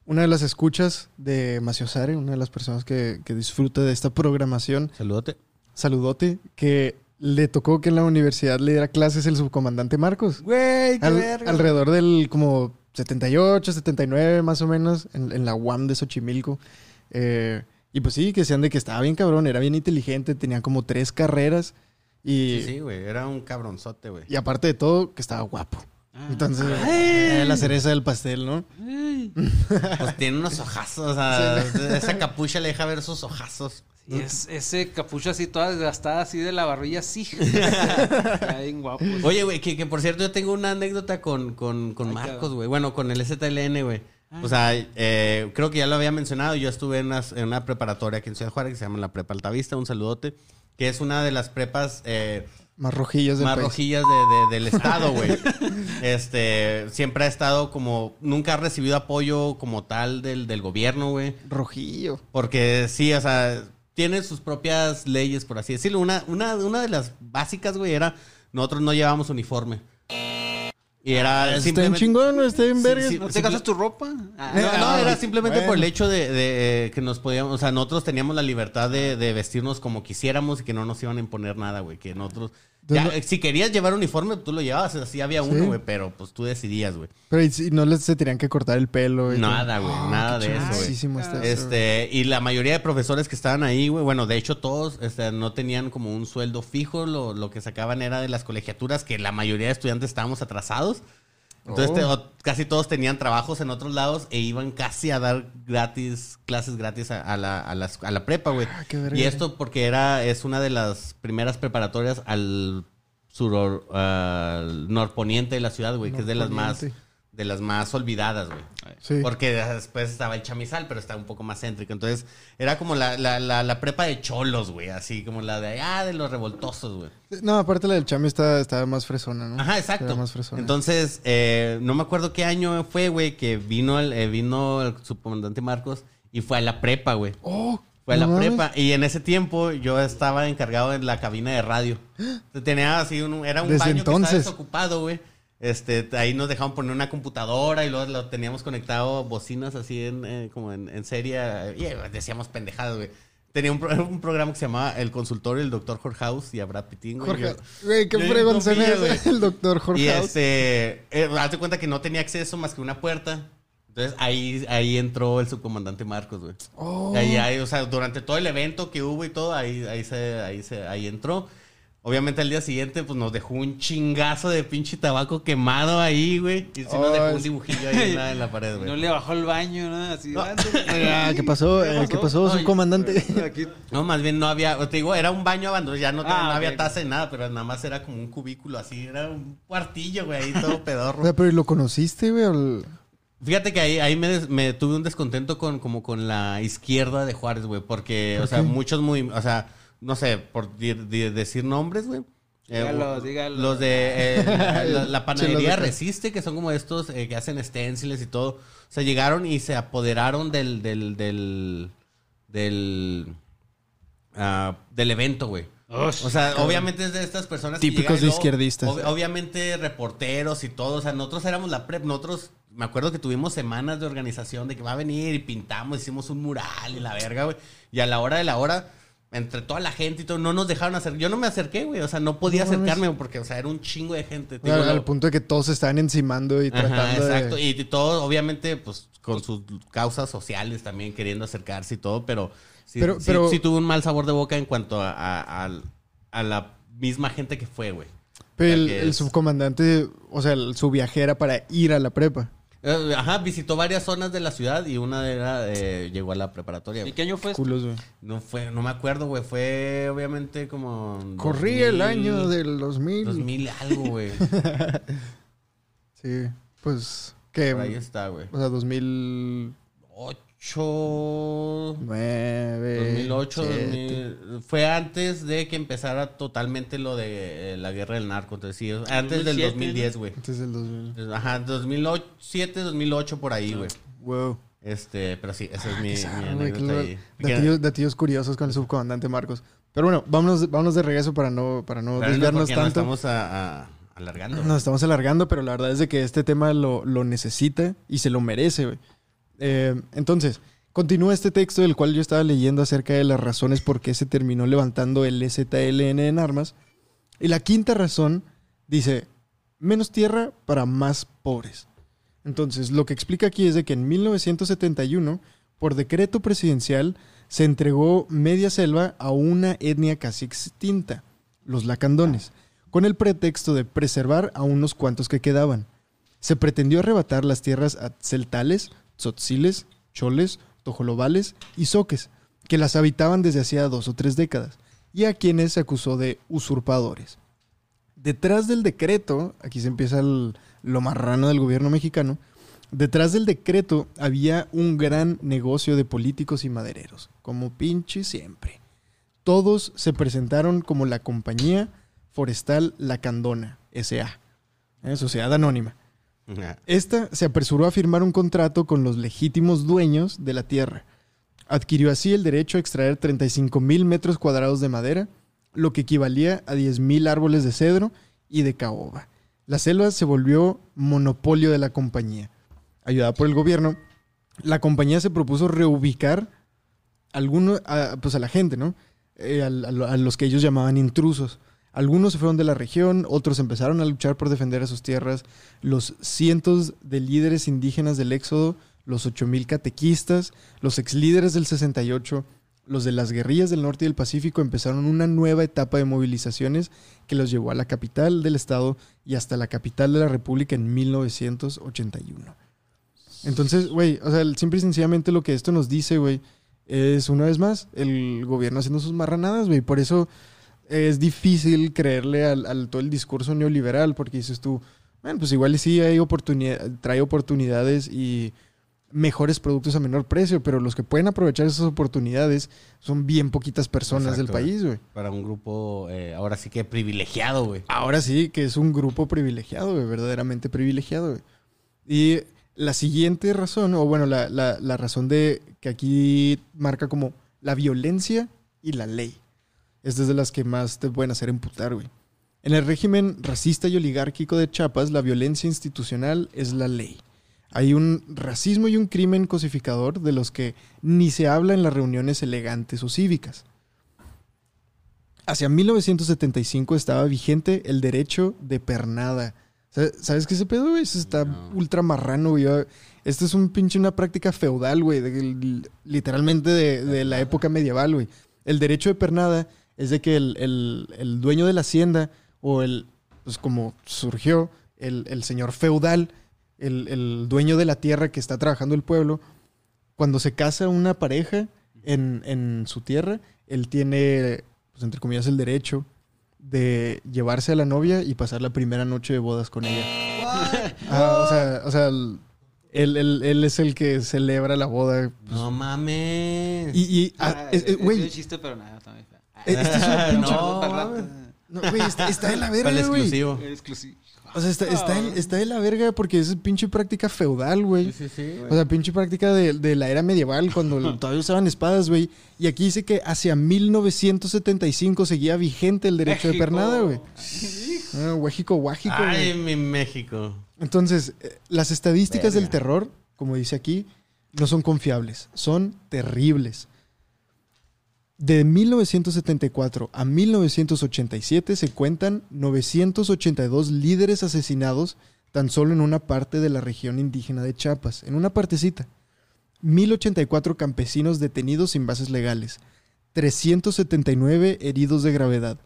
una de las escuchas de Maciosare, una de las personas que, que disfruta de esta programación, Saludote. saludote, que le tocó que en la universidad le diera clases el subcomandante Marcos. Güey, Al- alrededor del como 78, 79 más o menos, en, en la UAM de Xochimilco. Eh, y pues sí, que decían de que estaba bien cabrón, era bien inteligente, tenía como tres carreras y, Sí, sí, güey. Era un cabronzote, güey. y aparte de todo, que estaba guapo. Ah. Entonces, eh, la cereza del pastel, ¿no? *laughs* Pues tiene unos ojazos, o sea, esa capucha le deja ver sus ojazos. Y es, ese capucho así toda desgastada así de la barbilla, sí. *laughs* Está bien guapo. Oye, güey, que, que por cierto yo tengo una anécdota con, con, con Ay, Marcos, güey. Bueno, con el ZLN, güey. O sea, eh, creo que ya lo había mencionado. Yo estuve en una, en una preparatoria aquí en Ciudad Juárez que se llama la Prepa Altavista, un saludote, que es una de las prepas eh, Más rojillos del más país. rojillas de- de- del estado, güey. *laughs* este, siempre ha estado como, nunca ha recibido apoyo como tal del, del gobierno, güey. Rojillo. Porque sí, o sea, tiene sus propias leyes, por así decirlo. Una, una, una de las básicas, güey, era nosotros no llevábamos uniforme. Y era Está bien simplemente... chingón, está bien Sí, verga. sí. ¿No te gastas tu ropa? Ah, No, no, era simplemente por el hecho de, de, eh, que nos podíamos, o sea, nosotros teníamos la libertad de, de vestirnos como quisiéramos y que no nos iban a imponer nada, güey. Que nosotros, ya, si querías llevar uniforme, tú lo llevabas, así había Sí. uno, güey, pero pues tú decidías, güey. Pero y si no les se tenían que cortar el pelo. Nada, güey, Ah, nada de eso, güey. chingosísimo está eso, Este, y la mayoría de profesores que estaban ahí, güey, bueno, de hecho todos este, no tenían como un sueldo fijo, lo, lo que sacaban era de las colegiaturas, que la mayoría de estudiantes estábamos atrasados. Entonces Oh. te- o- casi todos tenían trabajos en otros lados e iban casi a dar gratis, clases gratis a, a la, a, las- a la prepa, güey. Ah, y esto porque era, es una de las primeras preparatorias al sur norponiente de la ciudad, güey, que es de las más. De las más olvidadas, güey. Sí. Porque después estaba el chamizal, pero está un poco más céntrico. Entonces, era como la, la, la, la prepa de cholos, güey. Así como la de, ah, de los revoltosos, güey. No, aparte la del chami está, está más fresona, ¿no? Ajá, exacto. más fresona. Entonces, eh, no me acuerdo qué año fue, güey, que vino el, eh, vino el subcomandante Marcos y fue a la prepa, güey. Oh, Fue a la no mames. prepa. Y en ese tiempo yo estaba encargado en la cabina de radio. *gasps* Tenía así un, era un Desde baño que entonces. estaba desocupado, güey. Este, ahí nos dejaban poner una computadora y luego lo teníamos conectado bocinas así en, eh, como en, en serie. Y eh, decíamos pendejadas, güey. Tenía un, pro- *laughs* un programa que se llamaba El Consultorio del Doctor Jorge House y a Brad Pittin, güey. Jorge, güey, qué fregón se me *laughs* el doctor Jorge y House. este, eh, hazte cuenta que no tenía acceso más que una puerta. Entonces ahí, ahí entró el subcomandante Marcos, güey. Oh. Ahí, ahí, o sea, durante todo el evento que hubo y todo, ahí, ahí, se, ahí, se, ahí entró. Obviamente al día siguiente, pues nos dejó un chingazo de pinche tabaco quemado ahí, güey. Y sí nos dejó un dibujillo ahí en la, en la pared, *laughs* güey. No le bajó el baño, ¿no? Así. ah, Ah, ¿Qué pasó? Eh, ¿Qué pasó, Ay, su comandante? *laughs* Aquí. No, más bien no había, te digo, era un baño abandonado, ya no, Ah, no había taza ni nada, pero nada más era como un cubículo así, era un cuartillo, güey, ahí todo O *laughs* pedorro. sea, pero ¿y ¿lo conociste, güey? ¿O- Fíjate que ahí, ahí me, des- me tuve un descontento con, como con la izquierda de Juárez, güey, porque, o sea, muchos muy, o sea, no sé, por di- di- decir nombres, güey. Eh, Dígalo, dígalo. Los de eh, *laughs* la, la- la panadería Resiste, que son como estos eh, que hacen stenciles y todo. O sea, llegaron y se apoderaron del, del, del, del, ah, del evento, güey. O sea, obviamente es de estas personas que Típicos de izquierdistas. ob- obviamente reporteros y todo. O sea, nosotros éramos la prep. Nosotros, me acuerdo que tuvimos semanas de organización de que va a venir y pintamos, hicimos un mural y la verga, güey. Y a la hora de la hora, entre toda la gente y todo, no nos dejaron hacer. Yo no me acerqué, güey. O sea, no podía No acercarme porque, o sea, era un chingo de gente. Te al, punto de que todos se estaban encimando y Ajá, tratando exacto. de... Y, y todo, obviamente, pues, con sus causas sociales también queriendo acercarse y todo, pero sí, Pero- sí- pero- sí tuvo un mal sabor de boca en cuanto a, a- al- a la misma gente que fue, güey. Pero el, subcomandante, o sea, el- su viajera para ir a la prepa. Eh, Ajá, visitó varias zonas de la ciudad y una era, eh, llegó a la preparatoria. ¿Y güey. qué año fue esto? Culos, güey. No fue, no me acuerdo, güey. Fue obviamente como. Corría el 2000, año del 2000. 2000 algo, güey. *laughs* Sí, pues... ¿Qué? Por ahí está, güey. O sea, 2009... 8. 2008, 2000, fue antes de que empezara totalmente lo de eh, la guerra del narco. Entonces, sí, antes del 2007, 2010, güey. Antes del 2000. Ajá, 2007, 2008 por ahí, güey. Wow. Este, pero sí, esa es mi, Qué mi güey, qué anécdota ahí. datillos, datillos curiosos con el subcomandante Marcos. Pero bueno, vámonos, vámonos de regreso para no, para no Pero no, desviarnos nos tanto. estamos a- a- alargando. Nos estamos alargando, pero la verdad es de que este tema lo, lo necesita y se lo merece, güey. Eh, entonces, continúa este texto del cual yo estaba leyendo acerca de las razones por qué se terminó levantando el ZLN en armas. Y la quinta razón dice, menos tierra para más pobres. Entonces, lo que explica aquí es de que en 1971, por decreto presidencial, se entregó media selva a una etnia casi extinta, los lacandones, con el pretexto de preservar a unos cuantos que quedaban. se pretendió arrebatar las tierras a celtales, tzotziles, choles, tojolobales y soques, que las habitaban desde hacía dos o tres décadas, y a quienes se acusó de usurpadores. Detrás del decreto, aquí se empieza lo marrano del gobierno mexicano, detrás del decreto había un gran negocio de políticos y madereros, como pinche siempre. Todos se presentaron como la compañía forestal La Candona, S.A.. Sociedad Anónima. Esta se apresuró a firmar un contrato con los legítimos dueños de la tierra. Adquirió así el derecho a extraer 35 mil metros cuadrados de madera, lo que equivalía a 10 mil árboles de cedro y de caoba. La selva se volvió monopolio de la compañía. Ayudada por el gobierno, la compañía se propuso reubicar a, pues a la gente, ¿no? Eh, a los que ellos llamaban intrusos. Algunos se fueron de la región, otros empezaron a luchar por defender a sus tierras. Los cientos de líderes indígenas del Éxodo, los 8000 catequistas, los ex líderes del 68, los de las guerrillas del norte y del Pacífico empezaron una nueva etapa de movilizaciones que los llevó a la capital del estado y hasta la capital de la República en 1981. Entonces, güey, o sea, simple y sencillamente lo que esto nos dice, güey, es una vez más el gobierno haciendo sus marranadas, güey. Por eso es difícil creerle al, al todo el discurso neoliberal, porque dices tú, bueno, pues igual sí hay oportunidad, trae oportunidades y mejores productos a menor precio, pero los que pueden aprovechar esas oportunidades son bien poquitas personas del país, güey. Para un grupo, eh, ahora sí que privilegiado, güey. Ahora sí que es un grupo privilegiado, güey, verdaderamente privilegiado. güey. Y la siguiente razón, o bueno, la, la- la razón de que aquí marca como la violencia y la ley. Esta es de las que más te pueden hacer emputar, güey. En el régimen racista y oligárquico de Chiapas, la violencia institucional es la ley. Hay un racismo y un crimen cosificador de los que ni se habla en las reuniones elegantes o cívicas. Hacia 1975 estaba vigente el derecho de pernada. Sa- ¿Sabes qué ese pedo, güey? Eso está No. ultra marrano, güey. Esto es un pinche una práctica feudal, güey. de- literalmente de, de la época medieval, güey. El derecho de pernada es de que el, el- el dueño de la hacienda o el, pues como surgió, el, el señor feudal, el, el dueño de la tierra que está trabajando el pueblo, cuando se casa una pareja en, en su tierra, él tiene, pues entre comillas, el derecho de llevarse a la novia y pasar la primera noche de bodas con ella. Ah, o sea, o sea, él, él- él es el que celebra la boda. No mames. Y, y, ah, Ah, es- es- es- güey, es un chiste, pero nada, este es una *laughs* pinche- No, Para el rato. no, güey, está, está de la Para el verga, güey. exclusivo. Exclusivo. O sea, está, está, de- está de la verga porque es pinche práctica feudal, güey. Sí, sí, sí. O sea, pinche práctica de, de la era medieval, cuando *laughs* todavía usaban espadas, güey. Y aquí dice que hacia 1975 seguía vigente el derecho de México. pernada, güey. Ah, güey. Ay, mi México. Entonces, eh, las estadísticas del terror, como dice aquí, no son confiables, son terribles. De 1974 a 1987 se cuentan 982 líderes asesinados tan solo en una parte de la región indígena de Chiapas, en una partecita. 1084 campesinos detenidos sin bases legales, 379 heridos de gravedad,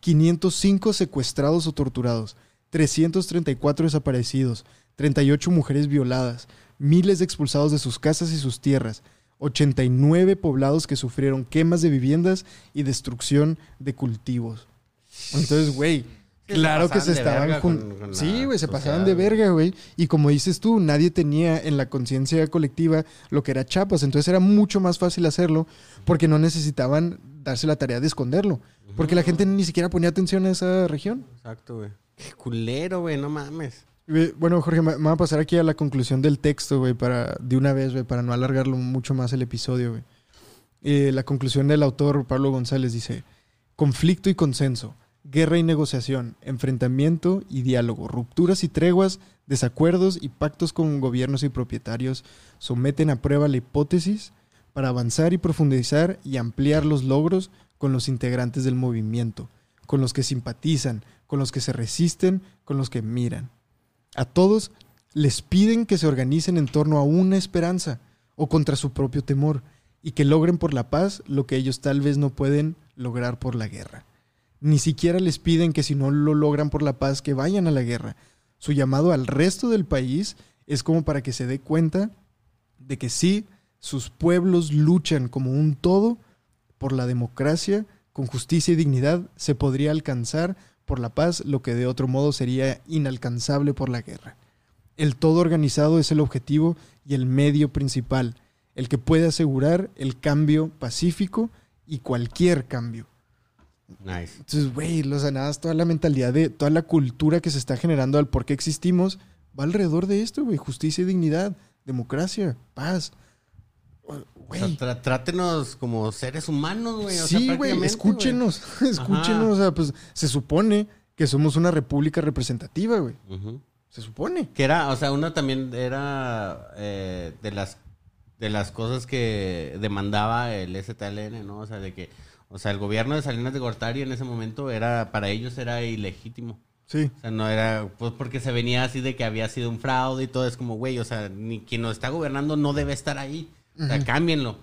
505 secuestrados o torturados, 334 desaparecidos, 38 mujeres violadas, miles expulsados de sus casas y sus tierras, 89 poblados que sufrieron quemas de viviendas y destrucción de cultivos. Entonces, güey, claro que se estaban con- con Sí, güey, se pasaban de verga, güey. Y como dices tú, nadie tenía en la conciencia colectiva lo que era Chiapas. Entonces era mucho más fácil hacerlo porque no necesitaban darse la tarea de esconderlo. Porque la gente ni siquiera ponía atención a esa región. Exacto, güey. Qué culero, güey, no mames. Bueno, Jorge, me voy a pasar aquí a la conclusión del texto, para, de una vez, para no alargarlo mucho más el episodio, güey. Eh, la conclusión del autor Pablo González dice, conflicto y consenso, guerra y negociación, enfrentamiento y diálogo, rupturas y treguas, desacuerdos y pactos con gobiernos y propietarios someten a prueba la hipótesis para avanzar y profundizar y ampliar los logros con los integrantes del movimiento, con los que simpatizan, con los que se resisten, con los que miran. A todos les piden que se organicen en torno a una esperanza o contra su propio temor y que logren por la paz lo que ellos tal vez no pueden lograr por la guerra. Ni siquiera les piden que si no lo logran por la paz que vayan a la guerra. su llamado al resto del país es como para que se dé cuenta de que sí, sus pueblos luchan como un todo por la democracia, con justicia y dignidad, se podría alcanzar por la paz lo que de otro modo sería inalcanzable por la guerra. El todo organizado es el objetivo y el medio principal, el que puede asegurar el cambio pacífico y cualquier cambio. Nice. Entonces, güey, los sanadas, toda la mentalidad de toda la cultura que se está generando al por qué existimos, va alrededor de esto, güey. Justicia y dignidad, democracia, paz. O Güey. sea, tra- trátenos como seres humanos, güey. o sí, güey, escúchenos, *laughs* escúchenos. O sea, pues se supone que somos una república representativa, güey. Se supone. Que era, o sea, uno también era eh, de las de las cosas que demandaba el STLN, ¿no? O sea, de que, o sea, el gobierno de Salinas de Gortari en ese momento era, para ellos era ilegítimo. Sí. O sea, no era, pues porque se venía así de que había sido un fraude y todo, es como, güey, o sea, ni quien nos está gobernando no debe estar ahí. O sea, cámbienlo.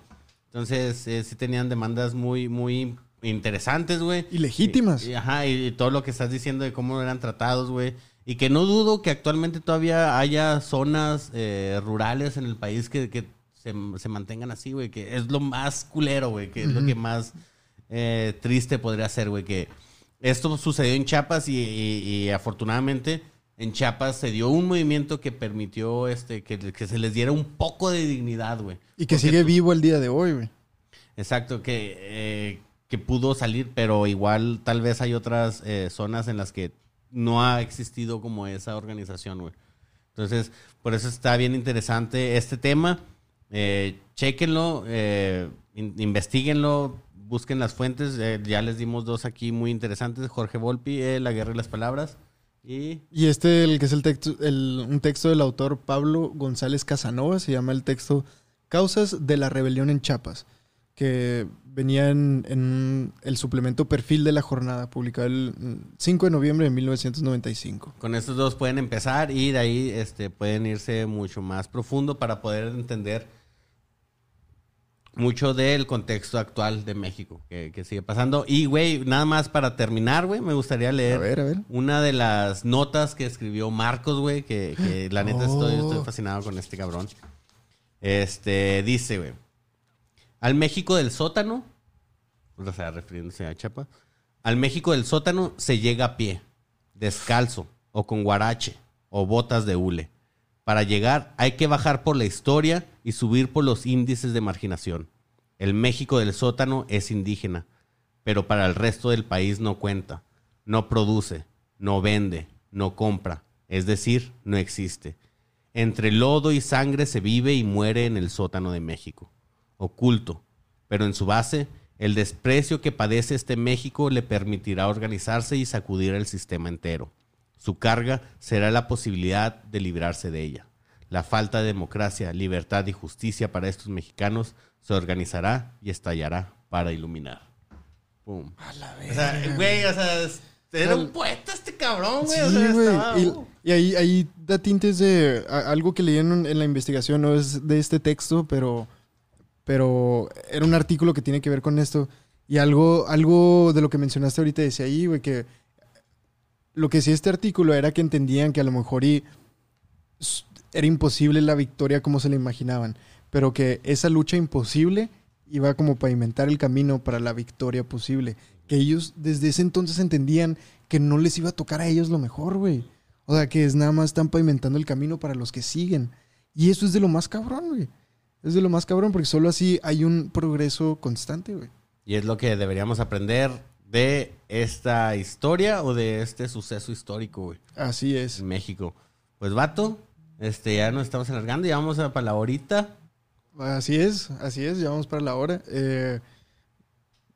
Entonces, eh, sí tenían demandas muy, muy interesantes, güey. Y legítimas. Y, y- ajá, y, y todo lo que estás diciendo de cómo eran tratados, güey. Y que no dudo que actualmente todavía haya zonas eh, rurales en el país que, que se, se mantengan así, güey. Que es lo más culero, güey. Que es lo que más eh, triste podría ser, güey. Que esto sucedió en Chiapas y afortunadamente en Chiapas se dio un movimiento que permitió este que, que se les diera un poco de dignidad, güey. Y que Porque sigue tú- vivo el día de hoy, güey. Exacto, que, eh, que pudo salir, pero igual tal vez hay otras eh, zonas en las que no ha existido como esa organización, güey. Entonces, por eso está bien interesante este tema. Eh, chéquenlo, eh, in- investiguenlo, busquen las fuentes. eh, ya les dimos dos aquí muy interesantes. Jorge Volpi, eh, La Guerra y las Palabras. Y Y este, el que es el texto, el- un texto del autor Pablo González Casanova, se llama el texto Causas de la Rebelión en Chiapas, que venía en, en el suplemento Perfil de la Jornada, publicado el mm, 5 de noviembre de 1995. Con estos dos pueden empezar y de ahí este, pueden irse mucho más profundo para poder entender mucho del contexto actual de México que, que sigue pasando. Y, güey, nada más para terminar, güey, me gustaría leer A ver, a ver. una de las notas que escribió Marcos, güey, que, que la neta estoy, Oh. estoy fascinado con este cabrón. Este, dice, güey, al México del sótano, o sea, refiriéndose a Chapa, al México del sótano se llega a pie, descalzo, o con guarache, o botas de hule. Para llegar hay que bajar por la historia y subir por los índices de marginación. El México del sótano es indígena, pero para el resto del país no cuenta, no produce, no vende, no compra, es decir, no existe. Entre lodo y sangre se vive y muere en el sótano de México, oculto, pero en su base, el desprecio que padece este México le permitirá organizarse y sacudir el sistema entero. Su carga será la posibilidad de librarse de ella. La falta de democracia, libertad y justicia para estos mexicanos se organizará y estallará para iluminar. Pum. O sea, güey, o sea, era un poeta este cabrón, güey. Sí, o sea, güey. estaba- Y, uh. y ahí, ahí da tintes de a- algo que leí en, en la investigación, no es de este texto, pero, pero era un artículo que tiene que ver con esto. Y algo, algo de lo que mencionaste ahorita decía ahí, güey, que lo que decía este artículo era que entendían que a lo mejor y era imposible la victoria como se la imaginaban, pero que esa lucha imposible iba como pavimentar el camino para la victoria posible. Que ellos desde ese entonces entendían que no les iba a tocar a ellos lo mejor, güey. O sea, que es nada más están pavimentando el camino para los que siguen. Y eso es de lo más cabrón, güey. Es de lo más cabrón porque solo así hay un progreso constante, güey. Y es lo que deberíamos aprender de esta historia o de este suceso histórico, güey, Así es. en México. Pues, vato, este, ya nos estamos alargando, ya vamos a para la horita. Así es, así es, ya vamos para la hora. Eh,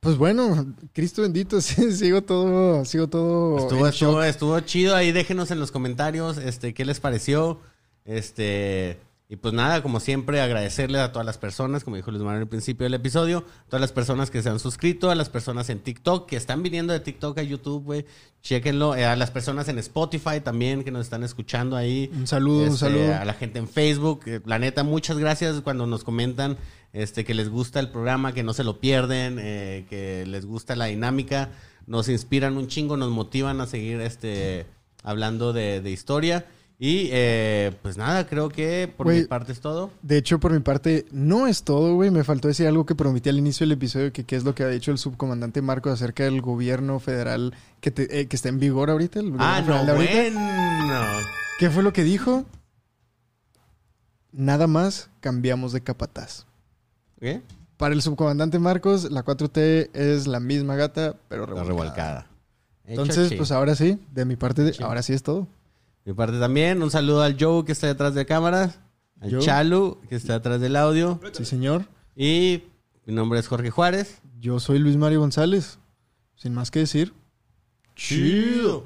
pues bueno, Cristo bendito, *laughs* sí, sigo todo, sigo todo. Estuvo, estuvo, estuvo chido. Ahí déjenos en los comentarios este, qué les pareció. Este, y pues nada, como siempre, agradecerle a todas las personas, como dijo Luis Manuel al principio del episodio, todas las personas que se han suscrito, a las personas en TikTok, que están viniendo de TikTok a YouTube, güey. Chéquenlo. eh, a las personas en Spotify también, que nos están escuchando ahí. Un saludo, un Este, saludo. A la gente en Facebook. eh, La neta, muchas gracias cuando nos comentan este, que les gusta el programa, que no se lo pierden, eh, que les gusta la dinámica. Nos inspiran un chingo, nos motivan a seguir este, hablando de, de historia. Y eh, pues nada, creo que por mi parte es todo. De hecho, por mi parte, no es todo, güey. Me faltó decir algo que prometí al inicio del episodio, que, que es lo que ha dicho el subcomandante Marcos acerca del gobierno federal que, te- eh, que está en vigor ahorita. El Ah, no, ahorita. bueno. ¿Qué fue lo que dijo? Nada más cambiamos de capataz. ¿Qué? Para el subcomandante Marcos, la 4T es la misma gata, pero La revolcada. revolcada. Entonces, pues ahora sí, de mi parte, ahora sí es todo. Mi parte también, un saludo al Joe que está detrás de cámaras, al Joe. Chalu que está detrás del audio Sí, señor. y mi nombre es Jorge Juárez. Yo soy Luis Mario González. Sin más que decir. Chido.